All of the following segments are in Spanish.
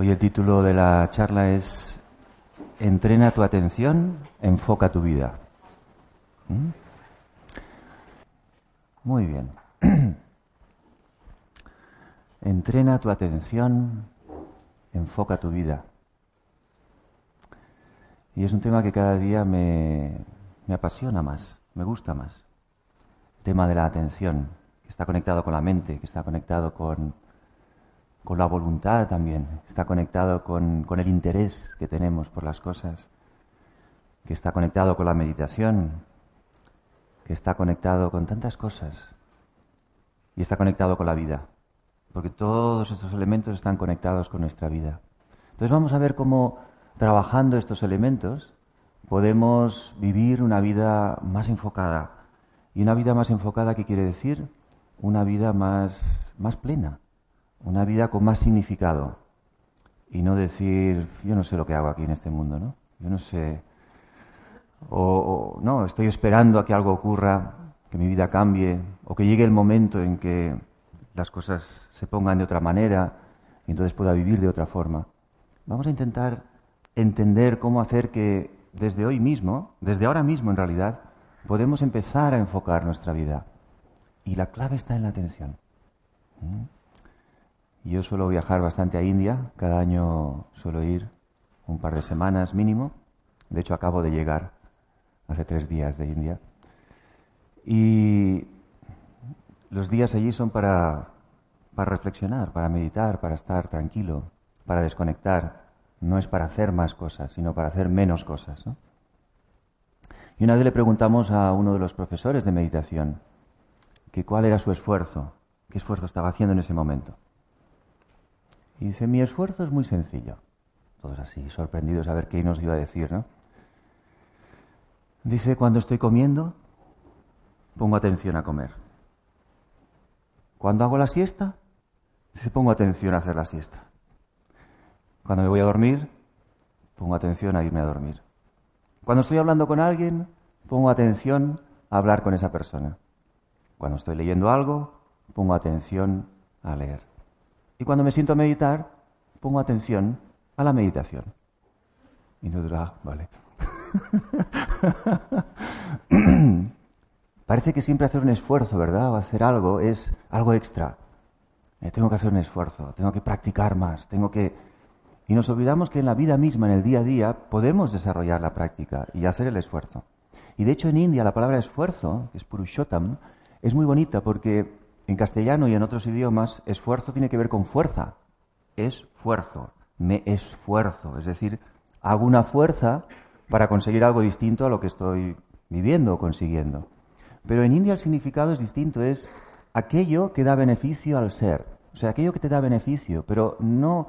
Hoy el título de la charla es Entrena tu atención, enfoca tu vida. ¿Mm? Muy bien. Entrena tu atención, enfoca tu vida. Y es un tema que cada día me, me apasiona más, me gusta más. El tema de la atención, que está conectado con la mente, que está conectado con, con la voluntad también, está conectado con, con, el interés que tenemos por las cosas, que está conectado con la meditación, que está conectado con tantas cosas y está conectado con la vida, porque todos estos elementos están conectados con nuestra vida. Entonces vamos a ver cómo trabajando estos elementos podemos vivir una vida más enfocada. ¿Y una vida más enfocada qué quiere decir? Una vida más, más plena una vida con más significado y no decir, yo no sé lo que hago aquí en este mundo, ¿no? Yo no sé, o, no, estoy esperando a que algo ocurra, que mi vida cambie, o que llegue el momento en que las cosas se pongan de otra manera y entonces pueda vivir de otra forma. Vamos a intentar entender cómo hacer que desde hoy mismo, desde ahora mismo en realidad, podemos empezar a enfocar nuestra vida. Y la clave está en la atención. ¿Mm? Yo suelo viajar bastante a India, cada año suelo ir un par de semanas mínimo. De hecho, acabo de llegar hace tres días de India. Y los días allí son para, para reflexionar, para meditar, para estar tranquilo, para desconectar. No es para hacer más cosas, sino para hacer menos cosas. Y una vez le preguntamos a uno de los profesores de meditación que cuál era su esfuerzo, qué esfuerzo estaba haciendo en ese momento. Y dice, mi esfuerzo es muy sencillo. Todos así, sorprendidos a ver qué nos iba a decir, ¿no? Dice, cuando estoy comiendo, pongo atención a comer. Cuando hago la siesta, pongo atención a hacer la siesta. Cuando me voy a dormir, pongo atención a irme a dormir. Cuando estoy hablando con alguien, pongo atención a hablar con esa persona. Cuando estoy leyendo algo, pongo atención a leer. Y cuando me siento a meditar, pongo atención a la meditación. Y no dirá, vale. Parece que siempre hacer un esfuerzo, ¿verdad? O hacer algo es algo extra. Eh, tengo que hacer un esfuerzo, tengo que practicar más, tengo que... Y nos olvidamos que en la vida misma, en el día a día, podemos desarrollar la práctica y hacer el esfuerzo. Y de hecho en India la palabra esfuerzo, que es purushottam, es muy bonita porque en castellano y en otros idiomas, esfuerzo tiene que ver con fuerza. Esfuerzo. Me esfuerzo. Es decir, hago una fuerza para conseguir algo distinto a lo que estoy viviendo o consiguiendo. Pero en India el significado es distinto. Es aquello que da beneficio al ser. O sea, aquello que te da beneficio, pero no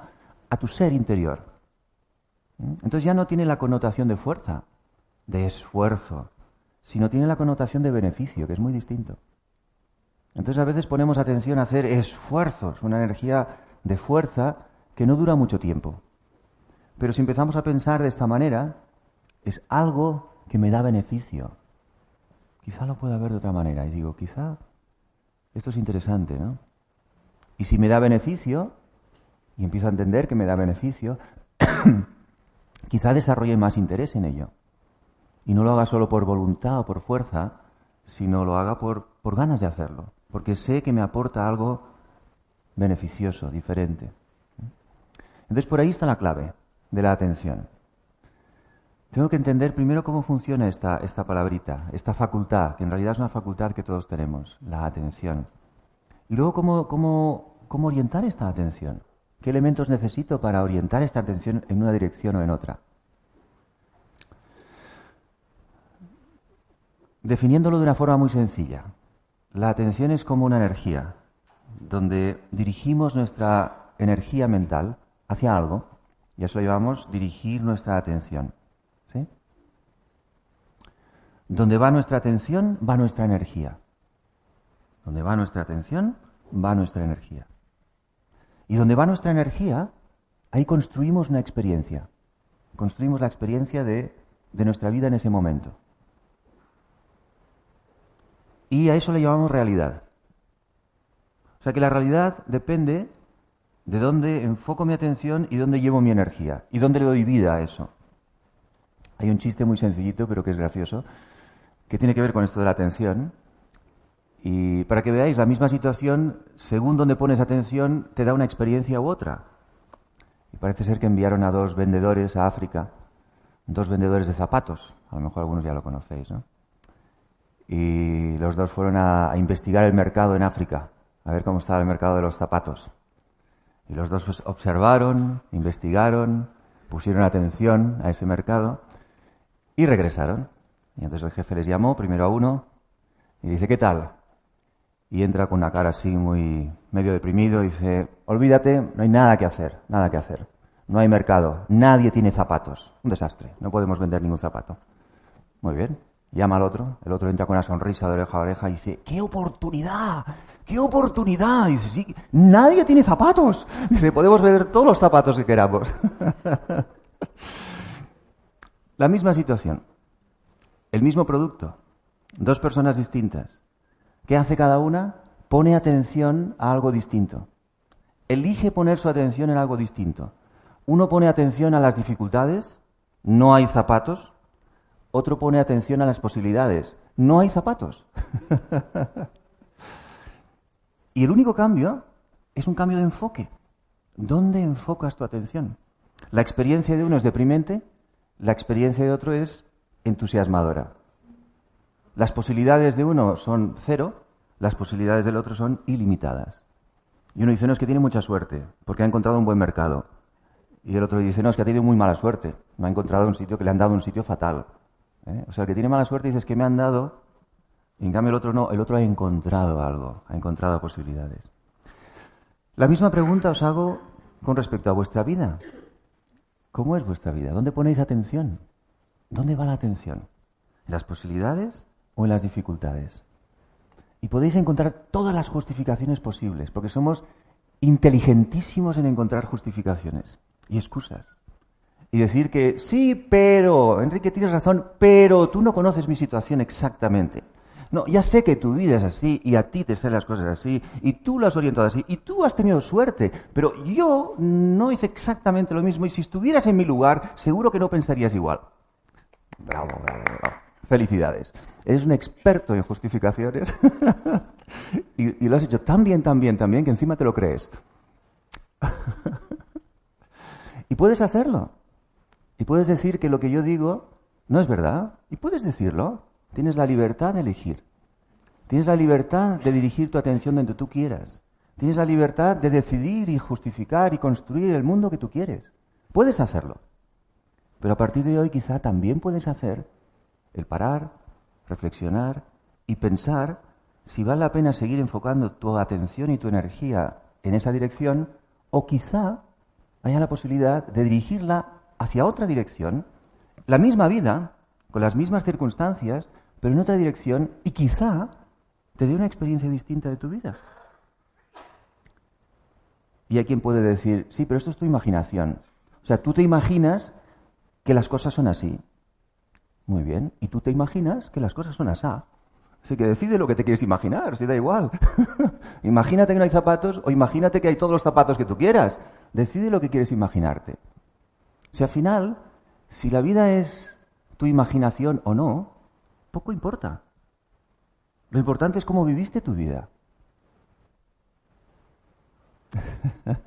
a tu ser interior. ¿Mm? Entonces ya no tiene la connotación de fuerza, de esfuerzo, sino tiene la connotación de beneficio, que es muy distinto. Entonces a veces ponemos atención a hacer esfuerzos, una energía de fuerza que no dura mucho tiempo. Pero si empezamos a pensar de esta manera, es algo que me da beneficio. Quizá lo pueda ver de otra manera. Y digo, quizá esto es interesante, ¿no? Y si me da beneficio, y empiezo a entender que me da beneficio, quizá desarrolle más interés en ello. Y no lo haga solo por voluntad o por fuerza, sino lo haga por, por ganas de hacerlo porque sé que me aporta algo beneficioso, diferente. Entonces por ahí está la clave de la atención. Tengo que entender primero cómo funciona esta, esta palabrita, esta facultad, que en realidad es una facultad que todos tenemos, la atención. Y luego cómo, cómo, cómo orientar esta atención. ¿Qué elementos necesito para orientar esta atención en una dirección o en otra? Definiéndolo de una forma muy sencilla, la atención es como una energía, donde dirigimos nuestra energía mental hacia algo, y eso lo llamamos dirigir nuestra atención. ¿sí? Donde va nuestra atención, va nuestra energía. Donde va nuestra atención, va nuestra energía. Y donde va nuestra energía, ahí construimos una experiencia. Construimos la experiencia de, de nuestra vida en ese momento. Y a eso le llamamos realidad. O sea que la realidad depende de dónde enfoco mi atención y dónde llevo mi energía y dónde le doy vida a eso. Hay un chiste muy sencillito, pero que es gracioso, que tiene que ver con esto de la atención. Y para que veáis, la misma situación, según dónde pones atención, te da una experiencia u otra. Y parece ser que enviaron a dos vendedores a África, dos vendedores de zapatos. A lo mejor algunos ya lo conocéis, ¿no? Y los dos fueron a, investigar el mercado en África, a ver cómo estaba el mercado de los zapatos. Y los dos pues, observaron, investigaron, pusieron atención a ese mercado y regresaron. Y entonces el jefe les llamó primero a uno y dice, ¿qué tal? Y entra con una cara así muy medio deprimido y dice, olvídate, no hay nada que hacer, nada que hacer. No hay mercado, nadie tiene zapatos. Un desastre, no podemos vender ningún zapato. Muy bien, Llama al otro, el otro entra con una sonrisa de oreja a oreja y dice, ¡qué oportunidad! ¡Qué oportunidad! Dice, sí, nadie tiene zapatos. Dice, podemos vender todos los zapatos que queramos. La misma situación, el mismo producto, dos personas distintas. ¿Qué hace cada una? Pone atención a algo distinto. Elige poner su atención en algo distinto. Uno pone atención a las dificultades, no hay zapatos, otro pone atención a las posibilidades. No hay zapatos. y el único cambio es un cambio de enfoque. ¿Dónde enfocas tu atención? La experiencia de uno es deprimente, la experiencia de otro es entusiasmadora. Las posibilidades de uno son cero, las posibilidades del otro son ilimitadas. Y uno dice, no, es que tiene mucha suerte, porque ha encontrado un buen mercado. Y el otro dice, no, es que ha tenido muy mala suerte, no ha encontrado un sitio que le han dado un sitio fatal. ¿Eh? O sea, el que tiene mala suerte dices que me han dado, y en cambio el otro no, el otro ha encontrado algo, ha encontrado posibilidades. La misma pregunta os hago con respecto a vuestra vida. ¿Cómo es vuestra vida? ¿Dónde ponéis atención? ¿Dónde va la atención? ¿En las posibilidades o en las dificultades? Y podéis encontrar todas las justificaciones posibles, porque somos inteligentísimos en encontrar justificaciones y excusas y decir que sí, pero, Enrique, tienes razón, pero tú no conoces mi situación exactamente. No, ya sé que tu vida es así y a ti te salen las cosas así y tú lo has orientado así y tú has tenido suerte, pero yo no es exactamente lo mismo y si estuvieras en mi lugar seguro que no pensarías igual. Bravo, bravo, bravo. Felicidades. Eres un experto en justificaciones y, y lo has hecho tan bien, tan bien, tan bien que encima te lo crees. y puedes hacerlo. Y puedes decir que lo que yo digo no es verdad. Y puedes decirlo. Tienes la libertad de elegir. Tienes la libertad de dirigir tu atención donde tú quieras. Tienes la libertad de decidir y justificar y construir el mundo que tú quieres. Puedes hacerlo. Pero a partir de hoy quizá también puedes hacer el parar, reflexionar y pensar si vale la pena seguir enfocando tu atención y tu energía en esa dirección o quizá haya la posibilidad de dirigirla hacia otra dirección, la misma vida, con las mismas circunstancias, pero en otra dirección, y quizá te dé una experiencia distinta de tu vida. Y hay quien puede decir, sí, pero esto es tu imaginación. O sea, tú te imaginas que las cosas son así. Muy bien. Y tú te imaginas que las cosas son así. Así que decide lo que te quieres imaginar, si da igual. imagínate que no hay zapatos o imagínate que hay todos los zapatos que tú quieras. Decide lo que quieres imaginarte. Si al final, si la vida es tu imaginación o no, poco importa. Lo importante es cómo viviste tu vida.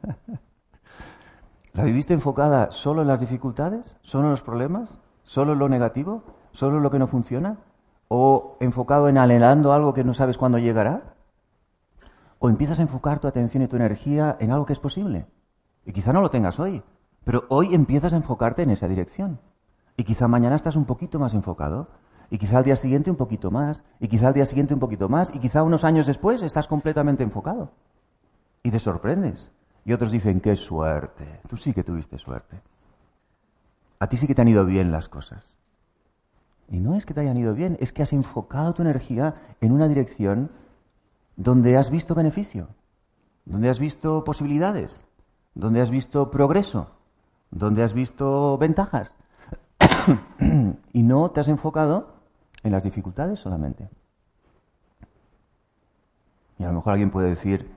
¿La viviste enfocada solo en las dificultades? ¿Solo en los problemas? ¿Solo en lo negativo? ¿Solo en lo que no funciona? ¿O enfocado en anhelando algo que no sabes cuándo llegará? ¿O empiezas a enfocar tu atención y tu energía en algo que es posible? Y quizá no lo tengas hoy, pero hoy empiezas a enfocarte en esa dirección. Y quizá mañana estás un poquito más enfocado. Y quizá al día siguiente un poquito más. Y quizá al día siguiente un poquito más. Y quizá unos años después estás completamente enfocado. Y te sorprendes. Y otros dicen, qué suerte. Tú sí que tuviste suerte. A ti sí que te han ido bien las cosas. Y no es que te hayan ido bien, es que has enfocado tu energía en una dirección donde has visto beneficio, donde has visto posibilidades, donde has visto progreso, donde has visto ventajas. y no te has enfocado en las dificultades solamente. Y a lo mejor alguien puede decir,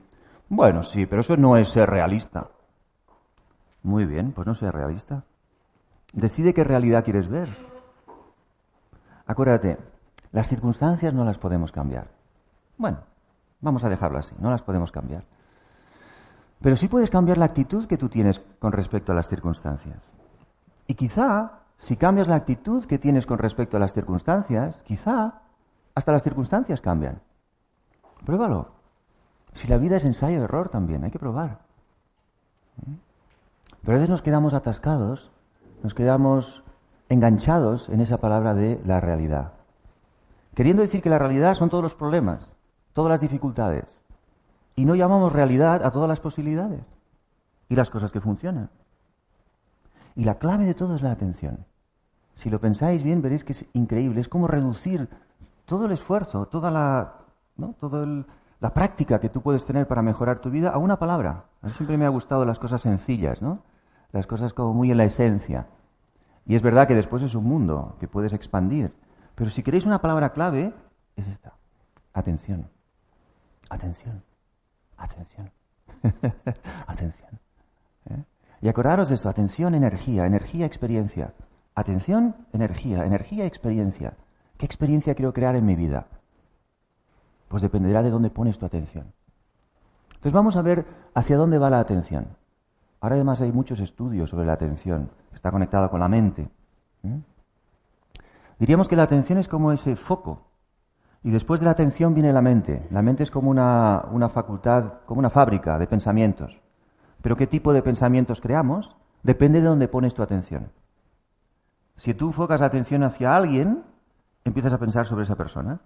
bueno, sí, pero eso no es ser realista. Muy bien, pues no sea realista. Decide qué realidad quieres ver. Acuérdate, las circunstancias no las podemos cambiar. Bueno, vamos a dejarlo así, no las podemos cambiar. Pero sí puedes cambiar la actitud que tú tienes con respecto a las circunstancias. Y quizá, si cambias la actitud que tienes con respecto a las circunstancias, quizá hasta las circunstancias cambian. Pruébalo. Si la vida es ensayo-error también, hay que probar. ¿Mm? Pero a veces nos quedamos atascados, nos quedamos enganchados en esa palabra de la realidad. Queriendo decir que la realidad son todos los problemas, todas las dificultades. Y no llamamos realidad a todas las posibilidades y las cosas que funcionan. Y la clave de todo es la atención. Si lo pensáis bien, veréis que es increíble. Es como reducir todo el esfuerzo, toda la, ¿no? todo el, la práctica que tú puedes tener para mejorar tu vida a una palabra. A mí siempre me ha gustado las cosas sencillas, ¿no? Las cosas como muy en la esencia. Y es verdad que después es un mundo que puedes expandir. Pero si queréis una palabra clave, es esta. Atención. Atención. Atención. atención. ¿Eh? Y acordaros de esto. Atención, energía. Energía, experiencia. Atención, energía. Energía, experiencia. ¿Qué experiencia quiero crear en mi vida? Pues dependerá de dónde pones tu atención. Entonces vamos a ver hacia dónde va la atención. Ahora además hay muchos estudios sobre la atención, está conectada con la mente. Diríamos que la atención es como ese foco. Y después de la atención viene la mente. La mente es como una, una facultad, como una fábrica de pensamientos. Pero qué tipo de pensamientos creamos depende de dónde pones tu atención. Si tú enfocas la atención hacia alguien, empiezas a pensar sobre esa persona.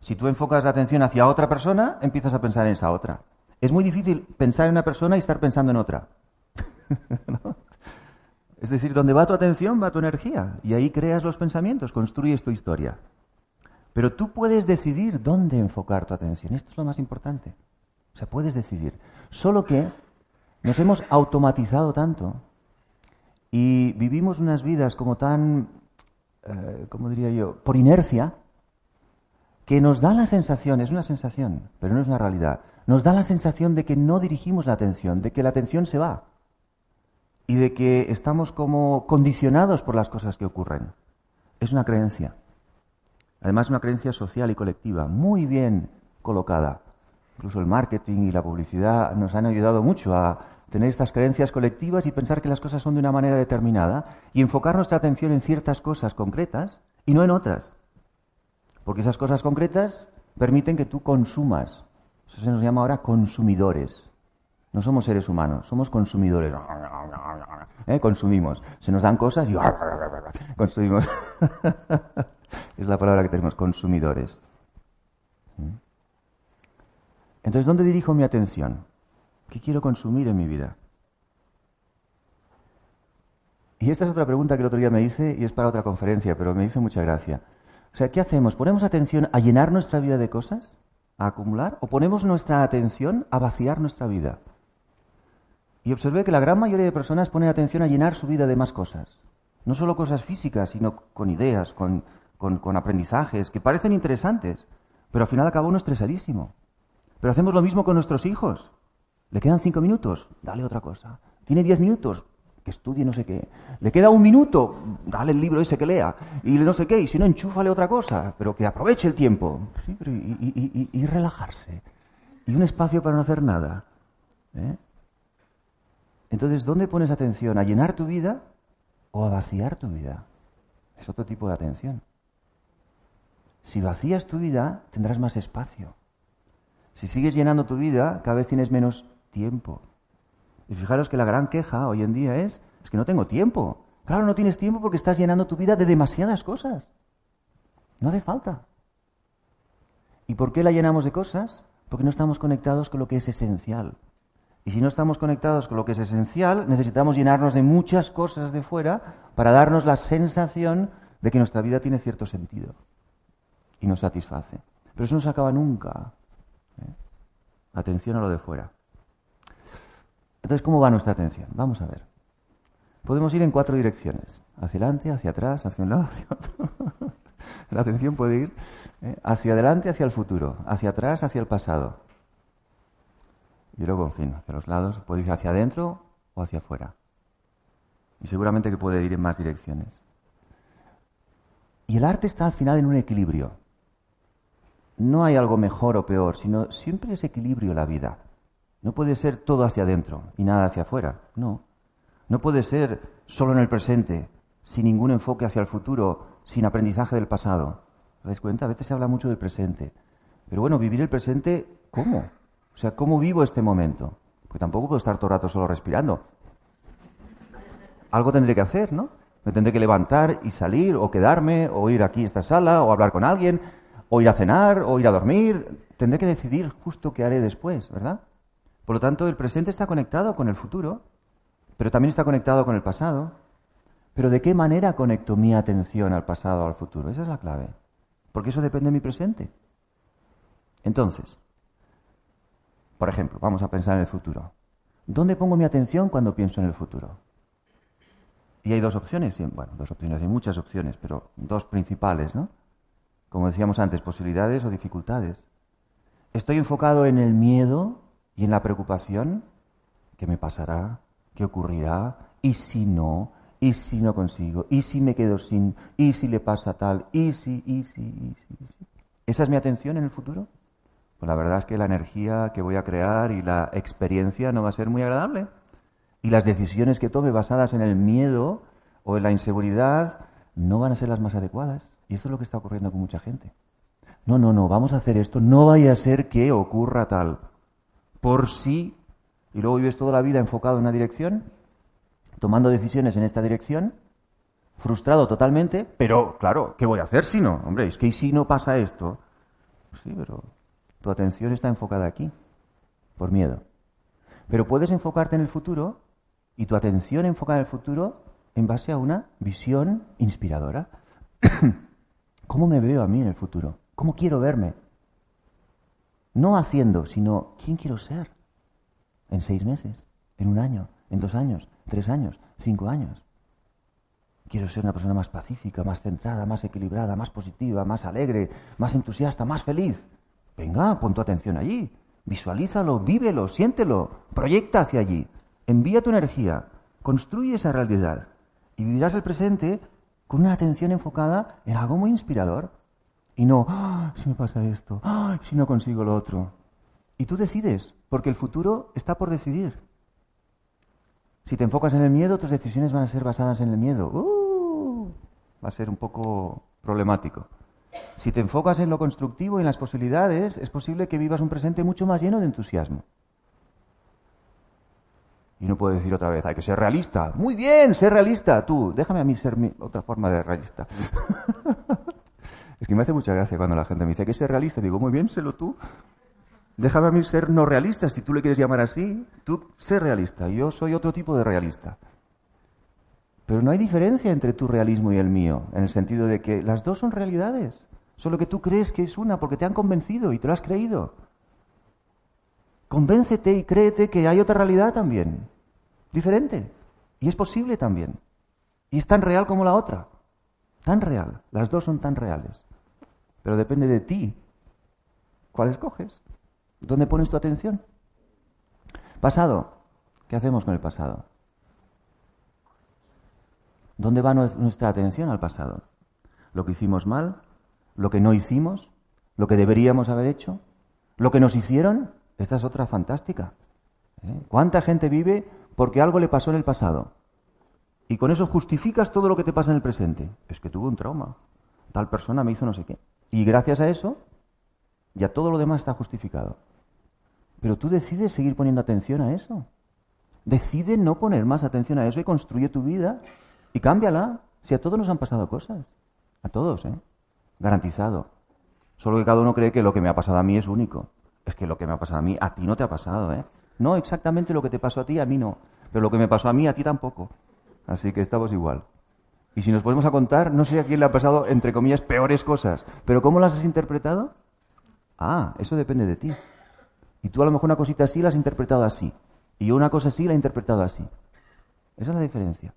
Si tú enfocas la atención hacia otra persona, empiezas a pensar en esa otra. Es muy difícil pensar en una persona y estar pensando en otra. Es decir, donde va tu atención va tu energía y ahí creas los pensamientos, construyes tu historia. Pero tú puedes decidir dónde enfocar tu atención. Esto es lo más importante. O sea, puedes decidir. Solo que nos hemos automatizado tanto y vivimos unas vidas como tan, eh, ¿cómo diría yo?, por inercia, que nos da la sensación, es una sensación, pero no es una realidad, nos da la sensación de que no dirigimos la atención, de que la atención se va y de que estamos como condicionados por las cosas que ocurren. Es una creencia. Además, una creencia social y colectiva, muy bien colocada. Incluso el marketing y la publicidad nos han ayudado mucho a tener estas creencias colectivas y pensar que las cosas son de una manera determinada y enfocar nuestra atención en ciertas cosas concretas y no en otras. Porque esas cosas concretas permiten que tú consumas. Eso se nos llama ahora consumidores. No somos seres humanos, somos consumidores. ¿Eh? Consumimos. Se nos dan cosas y consumimos. Es la palabra que tenemos, consumidores. ¿Mm? Entonces, ¿dónde dirijo mi atención? ¿Qué quiero consumir en mi vida? Y esta es otra pregunta que el otro día me hice y es para otra conferencia, pero me hizo mucha gracia. O sea, ¿qué hacemos? ¿Ponemos atención a llenar nuestra vida de cosas? ¿A acumular? ¿O ponemos nuestra atención a vaciar nuestra vida? Y observé que la gran mayoría de personas ponen atención a llenar su vida de más cosas. No solo cosas físicas, sino con ideas, con, con, aprendizajes, que parecen interesantes, pero al final acaba uno estresadísimo. Pero hacemos lo mismo con nuestros hijos. Le quedan cinco minutos, dale otra cosa. Tiene diez minutos, que estudie no sé qué. Le queda un minuto, dale el libro ese que lea. Y no sé qué, y si no, enchúfale otra cosa, pero que aproveche el tiempo. Sí, pero y, relajarse. Y un espacio para no hacer nada. ¿eh? Entonces, ¿dónde pones atención? ¿A llenar tu vida o a vaciar tu vida? Es otro tipo de atención. Si vacías tu vida, tendrás más espacio. Si sigues llenando tu vida, cada vez tienes menos tiempo. Y fijaros que la gran queja hoy en día es, es que no tengo tiempo. Claro, no tienes tiempo porque estás llenando tu vida de demasiadas cosas. No hace falta. ¿Y por qué la llenamos de cosas? Porque no estamos conectados con lo que es esencial. Y si no estamos conectados con lo que es esencial, necesitamos llenarnos de muchas cosas de fuera para darnos la sensación de que nuestra vida tiene cierto sentido y nos satisface. Pero eso no se acaba nunca. ¿eh? Atención a lo de fuera. Entonces, ¿cómo va nuestra atención? Vamos a ver. Podemos ir en cuatro direcciones. Hacia adelante, hacia atrás, hacia un lado, hacia otro. La atención puede ir ¿eh? hacia adelante, hacia el futuro, hacia atrás, hacia el pasado. Y luego, en fin, hacia los lados, puede ir hacia adentro o hacia afuera. Y seguramente que puede ir en más direcciones. Y el arte está al final en un equilibrio. No hay algo mejor o peor, sino siempre es equilibrio la vida. No puede ser todo hacia adentro y nada hacia afuera. No. No puede ser solo en el presente, sin ningún enfoque hacia el futuro, sin aprendizaje del pasado. ¿Os dais cuenta? A veces se habla mucho del presente. Pero bueno, vivir el presente, ¿cómo? O sea, ¿cómo vivo este momento? Porque tampoco puedo estar todo el rato solo respirando. Algo tendré que hacer, ¿no? Me tendré que levantar y salir, o quedarme, o ir aquí a esta sala, o hablar con alguien, o ir a cenar, o ir a dormir. Tendré que decidir justo qué haré después, ¿verdad? Por lo tanto, el presente está conectado con el futuro, pero también está conectado con el pasado. Pero ¿de qué manera conecto mi atención al pasado o al futuro? Esa es la clave. Porque eso depende de mi presente. Entonces, por ejemplo, vamos a pensar en el futuro. ¿Dónde pongo mi atención cuando pienso en el futuro? Y hay dos opciones, bueno, dos opciones, hay muchas opciones, pero dos principales, ¿no? Como decíamos antes, posibilidades o dificultades. Estoy enfocado en el miedo y en la preocupación. ¿Qué me pasará? ¿Qué ocurrirá? ¿Y si no? ¿Y si no consigo? ¿Y si me quedo sin? ¿Y si le pasa tal? ¿Y si, y si, y si? Y si? ¿Esa es mi atención en el futuro? Pues la verdad es que la energía que voy a crear y la experiencia no va a ser muy agradable. Y las decisiones que tome basadas en el miedo o en la inseguridad no van a ser las más adecuadas. Y eso es lo que está ocurriendo con mucha gente. No, no, no, vamos a hacer esto, no vaya a ser que ocurra tal. Por si, y luego vives toda la vida enfocado en una dirección, tomando decisiones en esta dirección, frustrado totalmente, pero claro, ¿qué voy a hacer si no? Hombre, es que si no pasa esto? Sí, pero tu atención está enfocada aquí, por miedo. Pero puedes enfocarte en el futuro y tu atención enfocada en el futuro en base a una visión inspiradora. ¿Cómo me veo a mí en el futuro? ¿Cómo quiero verme? No haciendo, sino quién quiero ser en seis meses, en un año, en dos años, tres años, cinco años. Quiero ser una persona más pacífica, más centrada, más equilibrada, más positiva, más alegre, más entusiasta, más feliz. Venga, pon tu atención allí. Visualízalo, vívelo, siéntelo, proyecta hacia allí. Envía tu energía, construye esa realidad y vivirás el presente con una atención enfocada en algo muy inspirador. Y no, ¡Ah! si me pasa esto, ¡Ah! si no consigo lo otro. Y tú decides, porque el futuro está por decidir. Si te enfocas en el miedo, tus decisiones van a ser basadas en el miedo. ¡Uh! va a ser un poco problemático. Si te enfocas en lo constructivo y en las posibilidades, es posible que vivas un presente mucho más lleno de entusiasmo. Y no puedo decir otra vez, hay que ser realista. Muy bien, ser realista. Tú, déjame a mí ser otra forma de realista. es que me hace mucha gracia cuando la gente me dice, hay que ser realista. Digo, muy bien, sélo tú. Déjame a mí ser no realista, si tú le quieres llamar así. Tú, sé realista. Yo soy otro tipo de realista. Pero no hay diferencia entre tu realismo y el mío, en el sentido de que las dos son realidades. Solo que tú crees que es una porque te han convencido y te lo has creído. Convéncete y créete que hay otra realidad también, diferente. Y es posible también. Y es tan real como la otra. Tan real. Las dos son tan reales. Pero depende de ti. ¿Cuál escoges? ¿Dónde pones tu atención? Pasado. ¿Qué hacemos con el pasado? ¿Dónde va nuestra atención al pasado? ¿Lo que hicimos mal? ¿Lo que no hicimos? ¿Lo que deberíamos haber hecho? ¿Lo que nos hicieron? Esta es otra fantástica. ¿eh? ¿Cuánta gente vive porque algo le pasó en el pasado. Y con eso justificas todo lo que te pasa en el presente. Es que tuve un trauma. Tal persona me hizo no sé qué. Y gracias a eso, ya todo lo demás está justificado. Pero tú decides seguir poniendo atención a eso. Decide no poner más atención a eso y construye tu vida y cámbiala. Si a todos nos han pasado cosas. A todos, ¿eh? Garantizado. Solo que cada uno cree que lo que me ha pasado a mí es único. Es que lo que me ha pasado a mí, a ti no te ha pasado, ¿eh? No exactamente lo que te pasó a ti, a mí no. Pero lo que me pasó a mí, a ti tampoco. Así que estamos igual. Y si nos ponemos a contar, no sé a quién le ha pasado, entre comillas, peores cosas. Pero ¿cómo las has interpretado? Ah, eso depende de ti. Y tú a lo mejor una cosita así la has interpretado así. Y yo una cosa así la he interpretado así. Esa es la diferencia.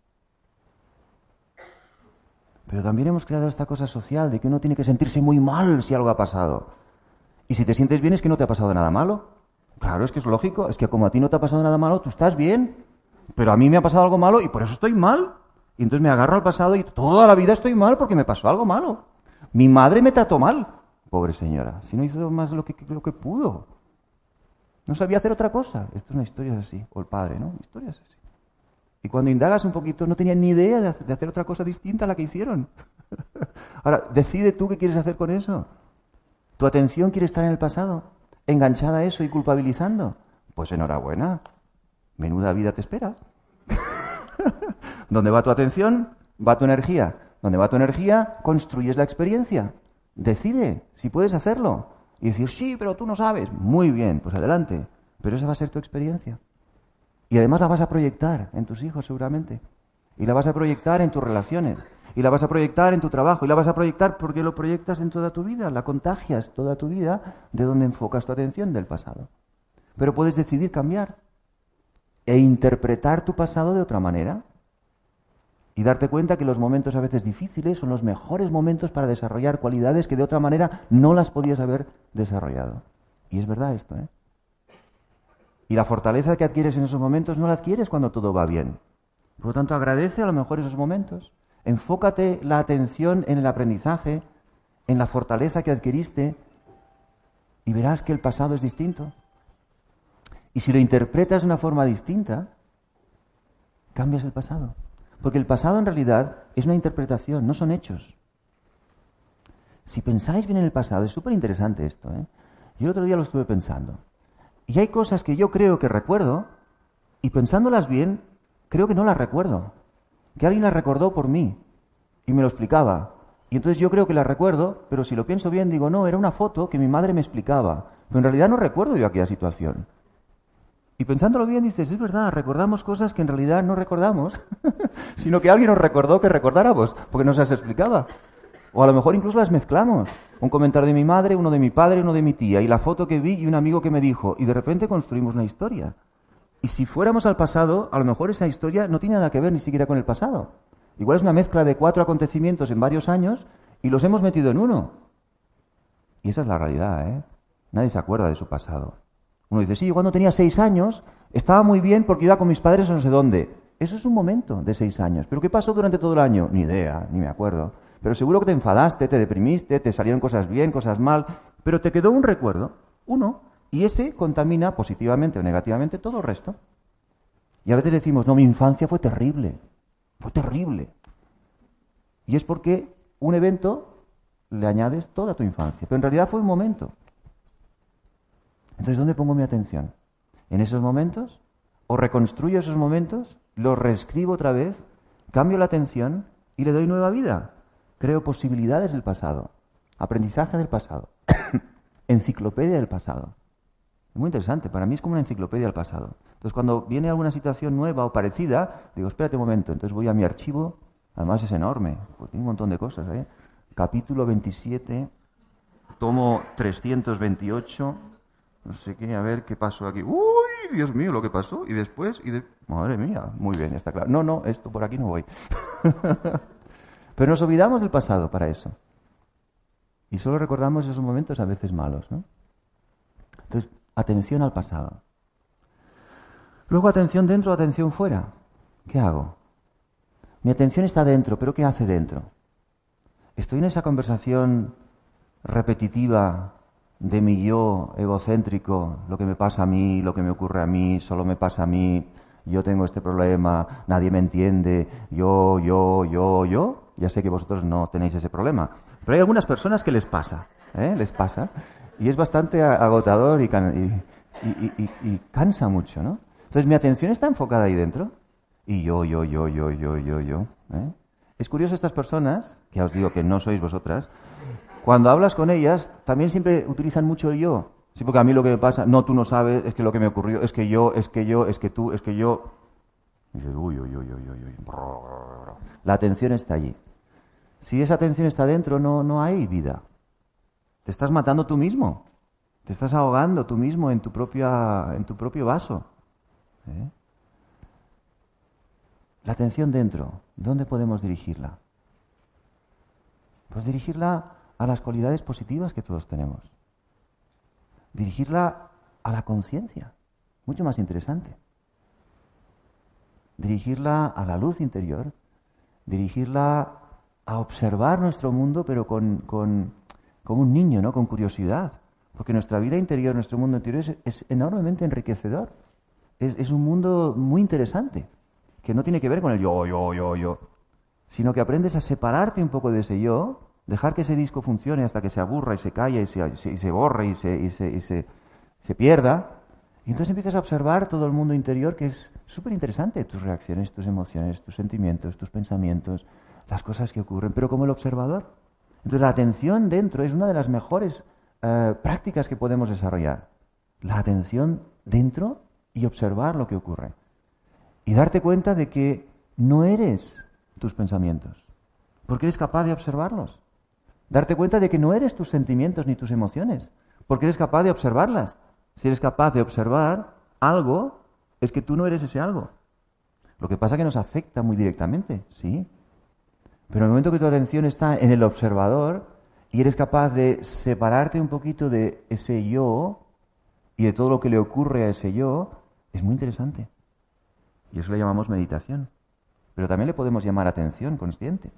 Pero también hemos creado esta cosa social de que uno tiene que sentirse muy mal si algo ha pasado. Y si te sientes bien es que no te ha pasado nada malo. Claro, es que es lógico. Es que como a ti no te ha pasado nada malo, tú estás bien. Pero a mí me ha pasado algo malo y por eso estoy mal. Y entonces me agarro al pasado y toda la vida estoy mal porque me pasó algo malo. Mi madre me trató mal. Pobre señora. Si no hizo más lo que, lo que pudo. No sabía hacer otra cosa. Esto es una historia así. O el padre, ¿no? Historias así. Y cuando indagas un poquito, no tenían ni idea de hacer otra cosa distinta a la que hicieron. Ahora, decide tú qué quieres hacer con eso. ¿Tu atención quiere estar en el pasado? ¿Enganchada a eso y culpabilizando? Pues enhorabuena. Menuda vida te espera. ¿Dónde va tu atención? Va tu energía. ¿Dónde va tu energía? Construyes la experiencia. Decide si puedes hacerlo y decir, sí, pero tú no sabes. Muy bien, pues adelante. Pero esa va a ser tu experiencia. Y además la vas a proyectar en tus hijos seguramente. Y la vas a proyectar en tus relaciones. Y la vas a proyectar en tu trabajo. Y la vas a proyectar porque lo proyectas en toda tu vida. La contagias toda tu vida de donde enfocas tu atención del pasado. Pero puedes decidir cambiar e interpretar tu pasado de otra manera. Y darte cuenta que los momentos a veces difíciles son los mejores momentos para desarrollar cualidades que de otra manera no las podías haber desarrollado. Y es verdad esto, ¿eh? Y la fortaleza que adquieres en esos momentos no la adquieres cuando todo va bien. Por lo tanto, agradece a lo mejor esos momentos. Enfócate la atención en el aprendizaje, en la fortaleza que adquiriste, y verás que el pasado es distinto. Y si lo interpretas de una forma distinta, cambias el pasado. Porque el pasado en realidad es una interpretación, no son hechos. Si pensáis bien en el pasado, es súper interesante esto. ¿eh? Yo el otro día lo estuve pensando. Y hay cosas que yo creo que recuerdo, y pensándolas bien, creo que no las recuerdo. Que alguien las recordó por mí y me lo explicaba. Y entonces yo creo que las recuerdo, pero si lo pienso bien, digo, no, era una foto que mi madre me explicaba. Pero en realidad no recuerdo yo aquella situación. Y pensándolo bien dices, es verdad, recordamos cosas que en realidad no recordamos, sino que alguien nos recordó que recordáramos, porque nos las explicaba. O a lo mejor incluso las mezclamos. Un comentario de mi madre, uno de mi padre, uno de mi tía, y la foto que vi y un amigo que me dijo, y de repente construimos una historia. Y si fuéramos al pasado, a lo mejor esa historia no tiene nada que ver ni siquiera con el pasado. Igual es una mezcla de cuatro acontecimientos en varios años y los hemos metido en uno. Y esa es la realidad, ¿eh? Nadie se acuerda de su pasado. Uno dice, sí, yo cuando tenía seis años estaba muy bien porque iba con mis padres a no sé dónde. Eso es un momento de seis años. ¿Pero qué pasó durante todo el año? Ni idea, ni me acuerdo. Pero seguro que te enfadaste, te deprimiste, te salieron cosas bien, cosas mal, pero te quedó un recuerdo, uno, y ese contamina positivamente o negativamente todo el resto. Y a veces decimos, no, mi infancia fue terrible, fue terrible. Y es porque un evento le añades toda tu infancia, pero en realidad fue un momento. Entonces, ¿dónde pongo mi atención? ¿En esos momentos? ¿O reconstruyo esos momentos? ¿Los reescribo otra vez? ¿Cambio la atención y le doy nueva vida? Creo posibilidades del pasado, aprendizaje del pasado, enciclopedia del pasado. Es muy interesante, para mí es como una enciclopedia del pasado. Entonces, cuando viene alguna situación nueva o parecida, digo, espérate un momento, entonces voy a mi archivo, además es enorme, pues tiene un montón de cosas, ¿eh? Capítulo 27, tomo 328 no sé qué, a ver qué pasó aquí. Uy, Dios mío, lo que pasó. Y después, y de... madre mía, muy bien, está claro. No, no, esto por aquí no voy. Pero nos olvidamos del pasado para eso. Y solo recordamos esos momentos a veces malos, ¿no? Entonces, atención al pasado. Luego atención dentro, atención fuera. ¿Qué hago? Mi atención está dentro, pero ¿qué hace dentro? Estoy en esa conversación repetitiva de mi yo egocéntrico, lo que me pasa a mí, lo que me ocurre a mí, solo me pasa a mí, yo tengo este problema, nadie me entiende, yo, yo, yo, yo. Ya sé que vosotros no tenéis ese problema. Pero hay algunas personas que les pasa, ¿eh? les pasa. Y es bastante agotador y, y, cansa mucho, ¿no? Entonces mi atención está enfocada ahí dentro. Y yo, yo, yo, yo, yo, yo, yo. ¿eh? Es curioso estas personas, que os digo que no sois vosotras, cuando hablas con ellas, también siempre utilizan mucho el yo. Sí, porque a mí lo que me pasa, no, tú no sabes, es que lo que me ocurrió, es que yo, es que yo, es que tú, es que yo. Y dices, uy, uy, uy, uy, uy, La atención está allí. Si esa atención está dentro, no, no hay vida. Te estás matando tú mismo. Te estás ahogando tú mismo en tu, en tu propio vaso. ¿eh? La atención dentro, ¿dónde podemos dirigirla? Pues dirigirla a las cualidades positivas que todos tenemos dirigirla a la conciencia, mucho más interesante. Dirigirla a la luz interior, dirigirla a observar nuestro mundo, pero con, con como un niño, ¿no? Con curiosidad. Porque nuestra vida interior, nuestro mundo interior es, enormemente enriquecedor. Es, un mundo muy interesante, que no tiene que ver con el yo, yo, yo, yo, sino que aprendes a separarte un poco de ese yo dejar que ese disco funcione hasta que se aburra y se calla y se, y se, borre y, se, y, se, se, pierda. Y entonces empiezas a observar todo el mundo interior que es súper interesante, tus reacciones, tus emociones, tus sentimientos, tus pensamientos, las cosas que ocurren, pero como el observador. Entonces la atención dentro es una de las mejores eh, prácticas que podemos desarrollar. La atención dentro y observar lo que ocurre. Y darte cuenta de que no eres tus pensamientos, porque eres capaz de observarlos. Darte cuenta de que no eres tus sentimientos ni tus emociones, porque eres capaz de observarlas. Si eres capaz de observar algo, es que tú no eres ese algo. Lo que pasa es que nos afecta muy directamente, sí. Pero en el momento que tu atención está en el observador y eres capaz de separarte un poquito de ese yo y de todo lo que le ocurre a ese yo, es muy interesante. Y eso le llamamos meditación. Pero también le podemos llamar atención consciente.